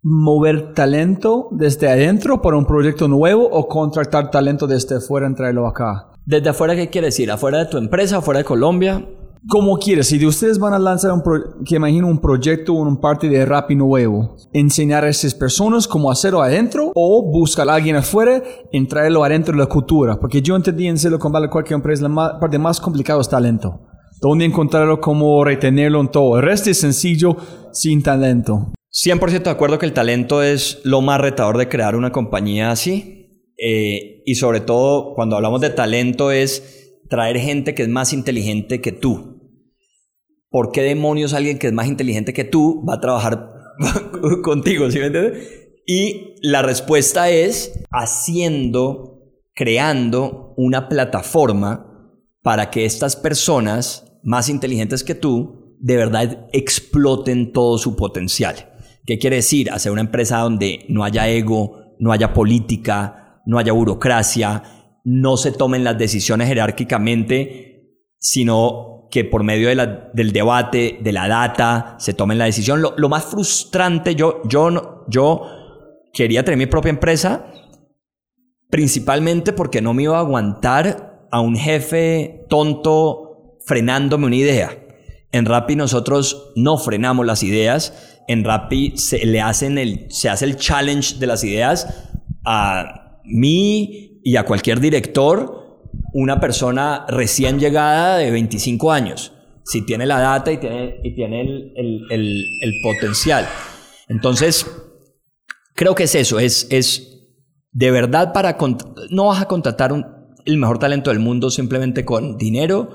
A: ¿Mover talento desde adentro para un proyecto nuevo o contratar talento desde afuera y traerlo acá?
B: ¿Desde afuera qué quiere decir? ¿Afuera de tu empresa? ¿Afuera de Colombia?
A: Como quieras, si ustedes van a lanzar un, que imagino un proyecto o un parte de Rappi nuevo, enseñar a esas personas cómo hacerlo adentro o buscar a alguien afuera y traerlo adentro de la cultura. Porque yo entendí en Silicon Valley cualquier empresa, la parte más complicada es talento. Dónde encontrarlo, cómo retenerlo en todo. El resto es sencillo sin talento.
B: 100% de acuerdo que el talento es lo más retador de crear una compañía así. Eh, y sobre todo, cuando hablamos de talento es traer gente que es más inteligente que tú. ¿Por qué demonios alguien que es más inteligente que tú va a trabajar contigo? ¿Sí me entiendes? Y la respuesta es haciendo, creando una plataforma para que estas personas más inteligentes que tú de verdad exploten todo su potencial. ¿Qué quiere decir? Hacer una empresa donde no haya ego, no haya política, no haya burocracia, no se tomen las decisiones jerárquicamente, sino que por medio de del debate, de la data, se tomen la decisión. Lo, lo más frustrante, yo, yo, yo quería tener mi propia empresa, principalmente porque no me iba a aguantar a un jefe tonto frenándome una idea. En Rappi nosotros no frenamos las ideas. En Rappi se le hacen el, se hace el challenge de las ideas a mí y a cualquier director, una persona recién llegada de 25 años, si tiene la data y tiene, y tiene el, el- el- el potencial. Entonces, creo que es eso, es, es de verdad para... No vas a contratar un- el mejor talento del mundo simplemente con dinero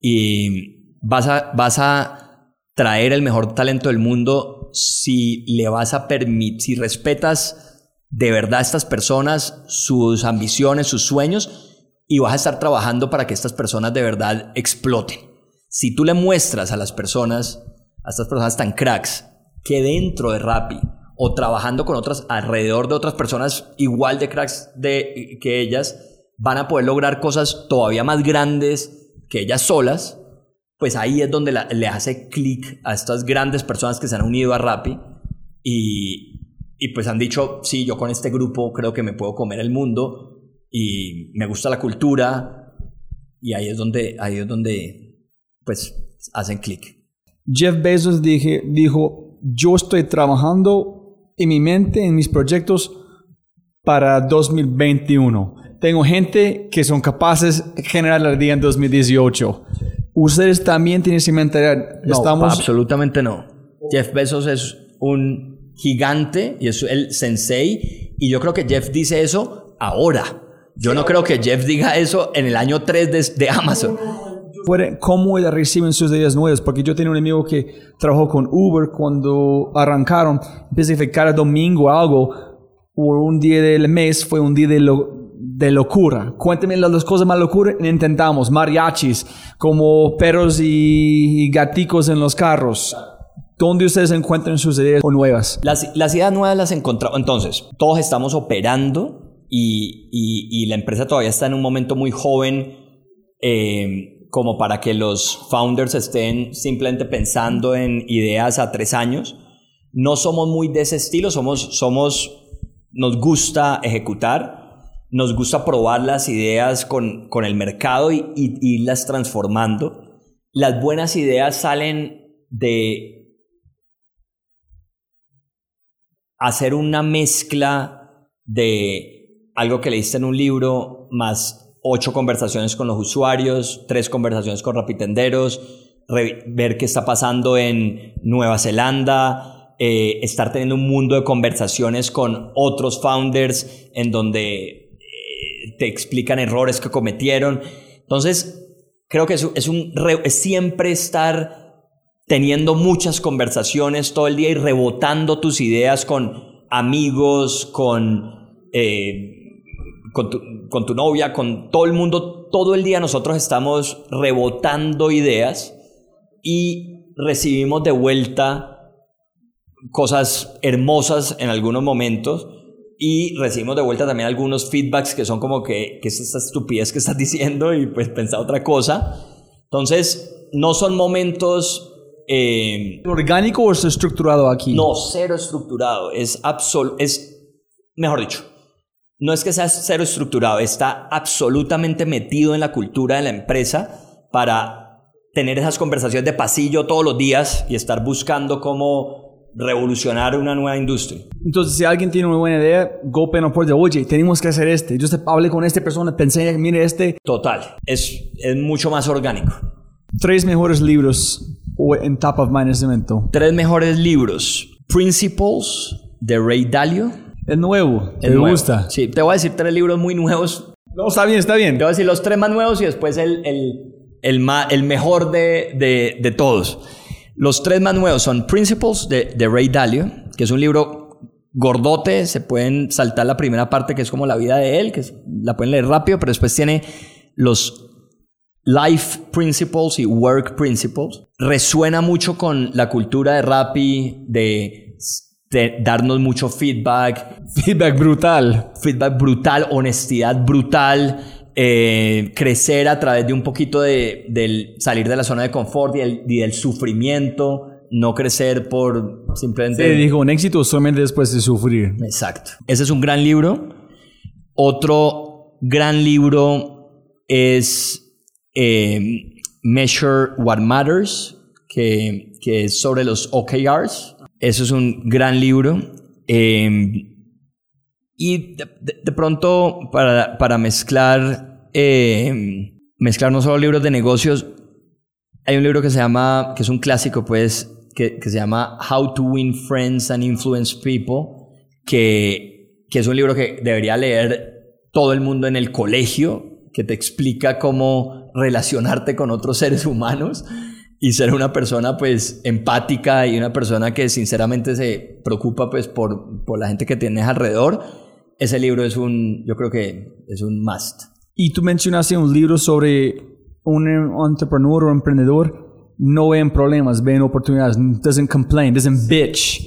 B: y vas a, vas a traer el mejor talento del mundo si le vas a permitir, si respetas de verdad estas personas, sus ambiciones, sus sueños y vas a estar trabajando para que estas personas de verdad exploten. Si tú le muestras a las personas, a estas personas tan cracks, que dentro de Rappi o trabajando con otras, alrededor de otras personas igual de cracks de, que ellas, van a poder lograr cosas todavía más grandes que ellas solas, pues ahí es donde la- le hace clic a estas grandes personas que se han unido a Rappi y, y pues han dicho, sí, yo con este grupo creo que me puedo comer el mundo y me gusta la cultura y ahí es donde, ahí es donde pues hacen clic.
A: Jeff Bezos dije, dijo, yo estoy trabajando en mi mente, en mis proyectos para 2021. Tengo gente que son capaces de generar la idea en 2018. Ustedes también tienen esa mentalidad.
B: No,
A: Estamos
B: absolutamente no. Jeff Bezos es un gigante y es el sensei y yo creo que Jeff dice eso ahora. Yo no creo que Jeff diga eso en el año 3 de, de Amazon.
A: cómo reciben sus ideas nuevas, porque yo tenía un amigo que trabajó con Uber cuando arrancaron, a ver cada domingo algo, o un día del mes fue un día de, lo- de locura. Cuéntame las dos cosas más locuras, intentamos, mariachis, como perros y, y gaticos en los carros. ¿Dónde ustedes encuentran sus ideas nuevas?
B: Las, las ideas nuevas las encontramos. Entonces, todos estamos operando y, y- y la empresa todavía está en un momento muy joven eh, como para que los founders estén simplemente pensando en ideas a tres años. No somos muy de ese estilo, somos, somos, nos gusta ejecutar, nos gusta probar las ideas con, con el mercado y, y- y transformando. Las buenas ideas salen de hacer una mezcla de algo que leíste en un libro, más ocho conversaciones con los usuarios, tres conversaciones con rapitenderos, ver qué está pasando en Nueva Zelanda, eh, estar teniendo un mundo de conversaciones con otros founders en donde eh, te explican errores que cometieron. Entonces, creo que es, es un es siempre estar teniendo muchas conversaciones todo el día y rebotando tus ideas con amigos, con, eh, con, tu, con tu novia, con todo el mundo. Todo el día nosotros estamos rebotando ideas y recibimos de vuelta cosas hermosas en algunos momentos y recibimos de vuelta también algunos feedbacks que son como que, que es esta estupidez que estás diciendo y pues pensar otra cosa. Entonces, no son momentos... eh,
A: ¿Orgánico o es estructurado aquí?
B: no, cero estructurado. Es absol es, mejor dicho, no es que sea cero estructurado, está absolutamente metido en la cultura de la empresa para tener esas conversaciones de pasillo todos los días y estar buscando cómo revolucionar una nueva industria.
A: Entonces, si alguien tiene una buena idea, golpeen la puerta, oye, tenemos que hacer este. Yo hablé con esta persona, pensé, mire este.
B: Total, es, es mucho más orgánico.
A: Tres mejores libros o en top of mind en este momento.
B: Tres mejores libros. Principles de Ray Dalio.
A: El nuevo, me
B: nuevo.
A: gusta.
B: Sí, te voy a decir tres libros muy nuevos
A: No, está bien, está bien.
B: Te voy a decir los tres más nuevos y después el, el, el, ma- el mejor de, de, de todos. Los tres más nuevos son Principles de, de Ray Dalio, que es un libro gordote, se pueden saltar la primera parte que es como la vida de él, que es- la pueden leer rápido, pero después tiene los Life Principles y Work Principles. Resuena mucho con la cultura de Rappi, de, de darnos mucho feedback,
A: Feedback brutal.
B: Feedback brutal, honestidad brutal, eh, crecer a través de un poquito de, del salir de la zona de confort y, el, y del sufrimiento, no crecer por simplemente...
A: Sí, dijo, un éxito solamente después de sufrir.
B: Exacto. Ese es un gran libro. Otro gran libro es eh, Measure What Matters, que, que, es sobre los OKRs. Eso es un gran libro. Eh, y de, pronto, para, para mezclar, eh, mezclar no solo libros de negocios, hay un libro que se llama, que es un clásico, pues, que, que se llama How to Win Friends and Influence People, que, que es un libro que debería leer todo el mundo en el colegio, que te explica cómo relacionarte con otros seres humanos y ser una persona pues empática y una persona que sinceramente se preocupa pues por, por la gente que tienes alrededor. Ese libro es un, yo creo que es un must.
A: Y tú mencionaste un libro sobre un entrepreneur o emprendedor no ven problemas, ven oportunidades, doesn't complain, doesn't bitch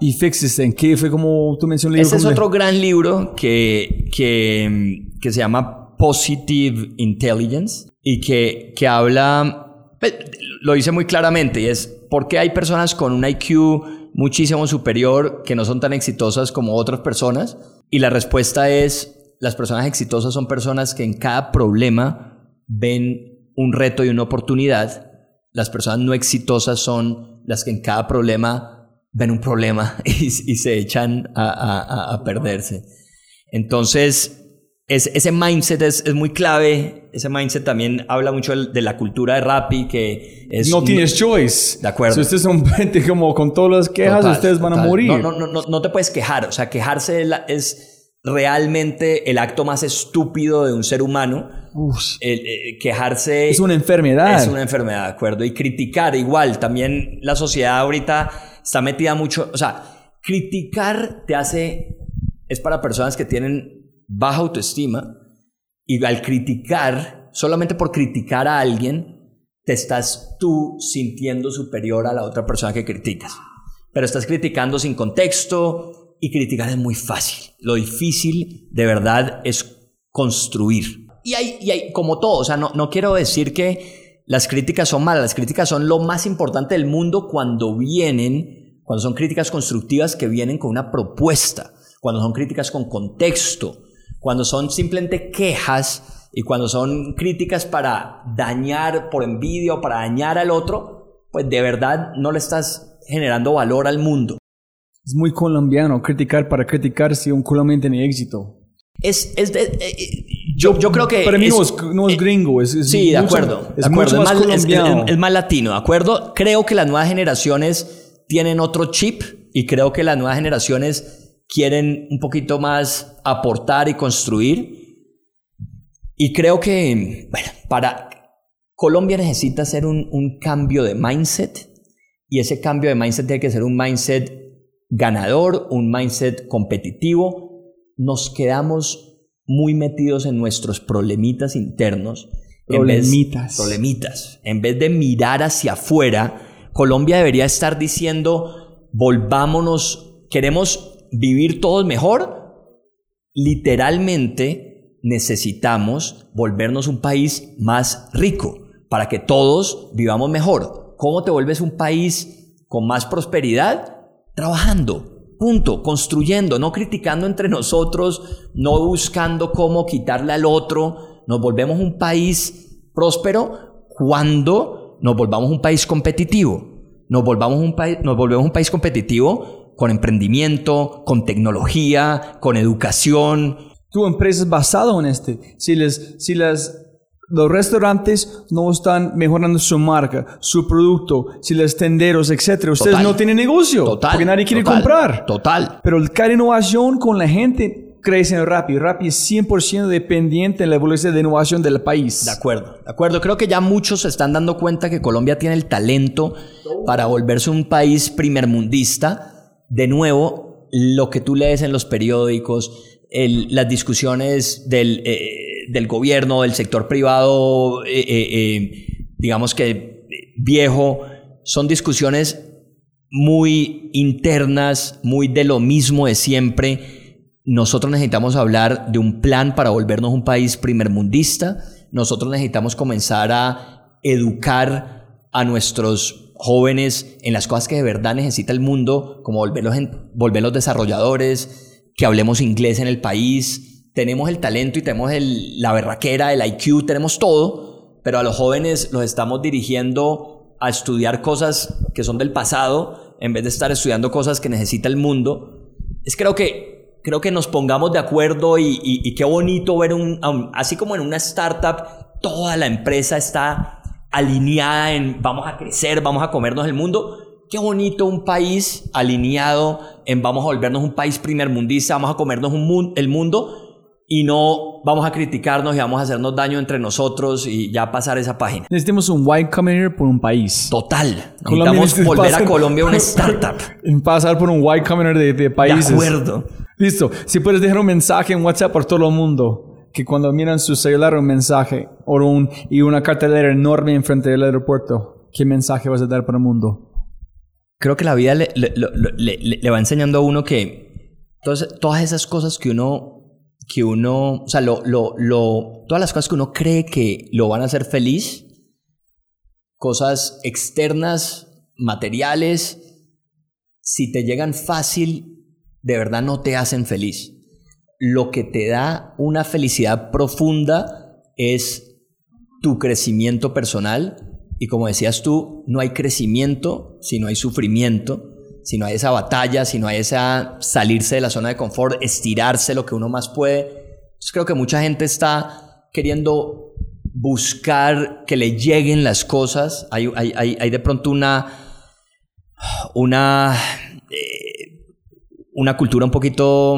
A: y fixes en que fue como tú mencionaste.
B: Ese es otro gran libro que, que, que se llama Positive Intelligence y que, que habla, pues, lo dice muy claramente, y es por qué hay personas con un IQ muchísimo superior que no son tan exitosas como otras personas. Y la respuesta es, las personas exitosas son personas que en cada problema ven un reto y una oportunidad. Las personas no exitosas son las que en cada problema ven un problema y, y se echan a, a, a, perderse. Entonces, es, ese mindset es, es, muy clave. Ese mindset también habla mucho de, la cultura de Rappi, que es...
A: No tienes choice.
B: De acuerdo.
A: Si ustedes son gente como con todas las quejas, total, ustedes van
B: total.
A: a morir.
B: No, no, no, no, te puedes quejar. O sea, quejarse es realmente el acto más estúpido de un ser humano. El, el, quejarse...
A: Es una enfermedad.
B: Es una enfermedad, de acuerdo. Y criticar igual. También la sociedad ahorita está metida mucho, o sea, criticar te hace, es para personas que tienen baja autoestima y al criticar, solamente por criticar a alguien, te estás tú sintiendo superior a la otra persona que criticas. Pero estás criticando sin contexto y criticar es muy fácil. Lo difícil de verdad es construir. Y hay, y hay como todo, o sea, no, no quiero decir que las críticas son malas, las críticas son lo más importante del mundo cuando vienen, cuando son críticas constructivas que vienen con una propuesta, cuando son críticas con contexto, cuando son simplemente quejas y cuando son críticas para dañar por envidia o para dañar al otro, pues de verdad no le estás generando valor al mundo.
A: Es muy colombiano criticar para criticar si un colombiano tiene éxito.
B: Es, es de, eh, yo, yo, creo que.
A: Para mí no es, no es gringo, es, es
B: Sí, de acuerdo.
A: Es
B: de acuerdo.
A: mucho más
B: es, más, es, es más latino, ¿de acuerdo? Creo que las nuevas generaciones tienen otro chip y creo que las nuevas generaciones quieren un poquito más aportar y construir. Y creo que, bueno, para. Colombia necesita hacer un, un cambio de mindset y ese cambio de mindset tiene que ser un mindset ganador, un mindset competitivo. Nos quedamos muy metidos en nuestros problemitas internos.
A: Problemitas.
B: En vez, problemitas. En vez de mirar hacia afuera, Colombia debería estar diciendo, volvámonos, queremos vivir todos mejor. Literalmente necesitamos volvernos un país más rico para que todos vivamos mejor. ¿Cómo te vuelves un país con más prosperidad? Trabajando, Punto, construyendo, no criticando entre nosotros, no buscando cómo quitarle al otro. Nos volvemos un país próspero cuando nos volvamos un país competitivo. Nos, volvamos un nos volvemos un país competitivo con emprendimiento, con tecnología, con educación.
A: Tu empresa es basada en este. Si, les, si las los restaurantes no están mejorando su marca, su producto, si los tenderos, etcétera. Ustedes
B: Total.
A: no tienen negocio
B: Total.
A: porque nadie quiere
B: total,
A: comprar.
B: Total.
A: Pero cada innovación con la gente crece rápido. Rappi es 100% dependiente en la evolución de innovación del país.
B: De acuerdo, de acuerdo. Creo que ya muchos se están dando cuenta que Colombia tiene el talento para volverse un país primermundista. De nuevo, lo que tú lees en los periódicos, las discusiones del, eh, del gobierno, del sector privado, eh, eh, digamos que viejo, son discusiones muy internas, muy de lo mismo de siempre. nosotros necesitamos hablar de un plan para volvernos un país primermundista. Nosotros necesitamos comenzar a educar a nuestros jóvenes en las cosas que de verdad necesita el mundo, como volverlos, en, volverlos desarrolladores, que hablemos inglés en el país. Tenemos el talento y tenemos el, la berraquera, el IQ, tenemos todo, pero a los jóvenes los estamos dirigiendo a estudiar cosas que son del pasado en vez de estar estudiando cosas que necesita el mundo. Es creo que, creo que nos pongamos de acuerdo y, y, qué bonito ver un, así como en una startup, toda la empresa está alineada en vamos a crecer, vamos a comernos el mundo. Qué bonito un país alineado en vamos a volvernos un país primermundista, vamos a comernos un el mundo y no vamos a criticarnos y vamos a hacernos daño entre nosotros y ya pasar esa página.
A: Necesitamos un white Combinator por un país.
B: Total. Necesitamos volver a Colombia una startup.
A: pasar por un white Combinator de, de países.
B: De acuerdo.
A: Listo. Si puedes dejar un mensaje en WhatsApp por todo el mundo, que cuando miran su celular un mensaje o un, y una cartelera enorme enfrente del aeropuerto, ¿qué mensaje vas a dar para el mundo?
B: Creo que la vida le, le, va enseñando a uno que todas esas cosas que uno que uno, o sea, lo, lo, lo, todas las cosas que uno cree que lo van a hacer feliz, cosas externas, materiales, si te llegan fácil, de verdad no te hacen feliz. Lo que te da una felicidad profunda es tu crecimiento personal y como decías tú, no hay crecimiento si no hay sufrimiento si no hay esa batalla, si no hay esa salirse de la zona de confort, estirarse lo que uno más puede. Creo que mucha gente está queriendo buscar que le lleguen las cosas. Hay, hay, de pronto una, una, eh, una cultura un poquito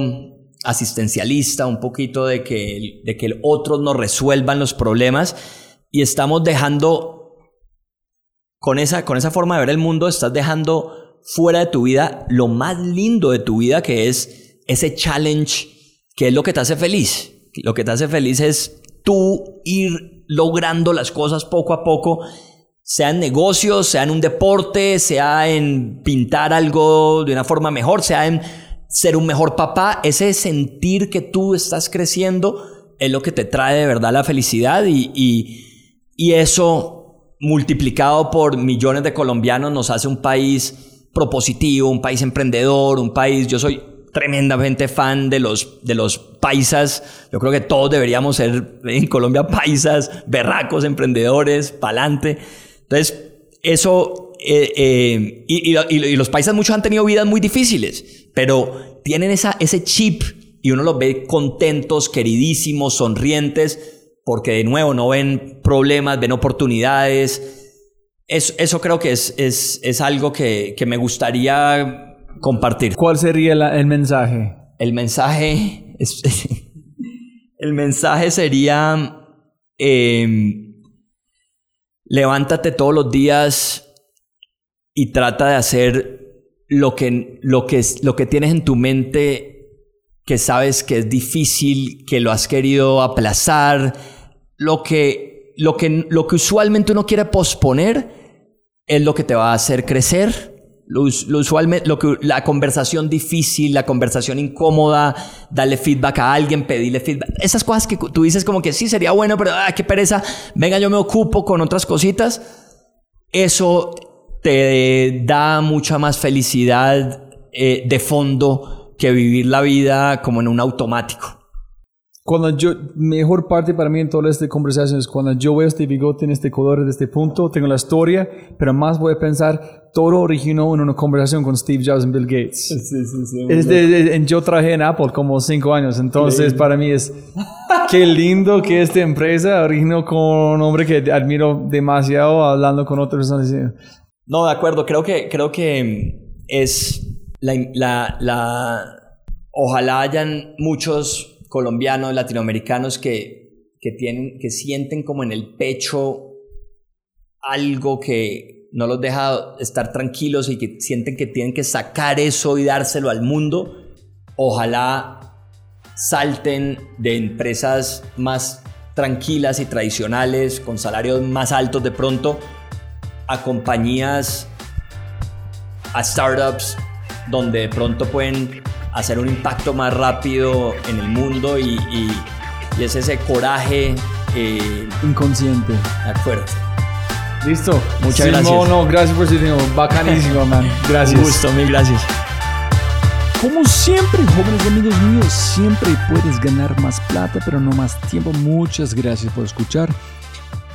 B: asistencialista, un poquito de que, de que otros nos resuelvan los problemas y estamos dejando, con esa, con esa forma de ver el mundo, estás dejando fuera de tu vida lo más lindo de tu vida, que es ese challenge, que es lo que te hace feliz. Lo que te hace feliz es tú ir logrando las cosas poco a poco, sea en negocios, sea en un deporte, sea en pintar algo de una forma mejor, sea en ser un mejor papá. Ese sentir que tú estás creciendo es lo que te trae de verdad la felicidad y, y, eso multiplicado por millones de colombianos nos hace un país propositivo, un país emprendedor, un país, yo soy tremendamente fan de los, de los paisas. Yo creo que todos deberíamos ser en Colombia paisas, berracos, emprendedores, pa'lante. Entonces, eso, eh, eh, y, y, los paisas muchos han tenido vidas muy difíciles, pero tienen esa, ese chip y uno los ve contentos, queridísimos, sonrientes, porque de nuevo no ven problemas, ven oportunidades eso, creo que es, es, algo que, me gustaría compartir.
A: ¿Cuál sería el mensaje?
B: El mensaje, el mensaje sería, em, levántate todos los días y trata de hacer lo que, lo, que, lo que tienes en tu mente, que sabes que es difícil, que lo has querido aplazar, lo que, lo que, lo que usualmente uno quiere posponer es lo que te va a hacer crecer. Lo, usualmente, lo que, la conversación difícil, la conversación incómoda, darle feedback a alguien, pedirle feedback. Esas cosas que tú dices como que sí, sería bueno, pero ah, qué pereza. Venga, yo me ocupo con otras cositas. Eso te da mucha más felicidad eh, de fondo que vivir la vida como en un automático.
A: Cuando yo, mejor parte para mí en toda esta conversación es cuando yo veo este bigote en este color, de este punto, tengo la historia, pero más voy a pensar, todo originó en una conversación con Steve Jobs y Bill Gates. Sí, sí, sí. Es de, yo trabajé en Apple como cinco años, entonces para mí es, qué lindo que esta empresa originó con un hombre que admiro demasiado hablando con otras personas.
B: No, de acuerdo, creo que, creo que es la, la, la ojalá hayan muchos colombianos, latinoamericanos que, que, tienen, que sienten como en el pecho algo que no los deja estar tranquilos y que sienten que tienen que sacar eso y dárselo al mundo, ojalá salten de empresas más tranquilas y tradicionales, con salarios más altos de pronto, a compañías, a startups, donde de pronto pueden hacer un impacto más rápido en el mundo y, y, y es ese coraje. Eh,
A: Inconsciente.
B: de acuerdo.
A: Listo.
B: Muchas
A: Simón,
B: gracias.
A: No, gracias por su tiempo. Bacanísimo, man. Gracias.
B: Un gusto, mil gracias.
A: Como siempre, jóvenes amigos míos, siempre puedes ganar más plata, pero no más tiempo. Muchas gracias por escuchar.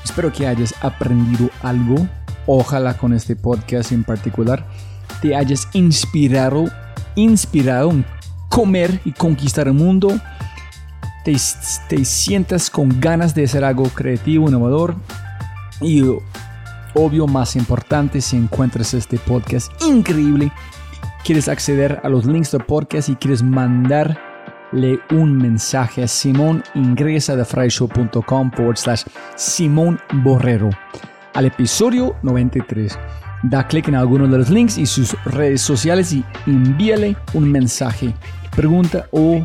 A: Espero que hayas aprendido algo. Ojalá con este podcast en particular te hayas inspirado, inspirado en comer y conquistar el mundo. Te, te sientas con ganas de hacer algo creativo, innovador. Y obvio, más importante, si encuentras este podcast increíble, quieres acceder a los links del podcast y quieres mandarle un mensaje a Simón, ingresa a thefryshow.com forward slash Simón Borrero al episodio 93. Da clic en alguno de los links y sus redes sociales y envíale un mensaje, pregunta o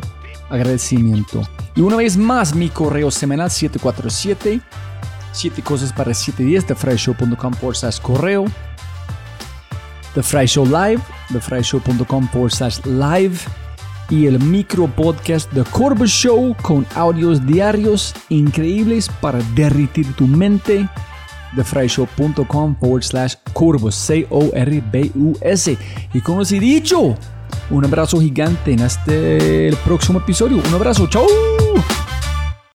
A: agradecimiento. Y una vez más, mi correo semanal 747 7 cosas para 7 días thefryshow.com slash correo. The Fry Show Live, thefryshow.com slash live y el micro podcast The Show con audios diarios increíbles para derritir tu mente. thefryshow.com forward slash Corvus, C-O-R-B-U-S. Y con eso dicho, un abrazo gigante en este el próximo episodio. Un abrazo, chao.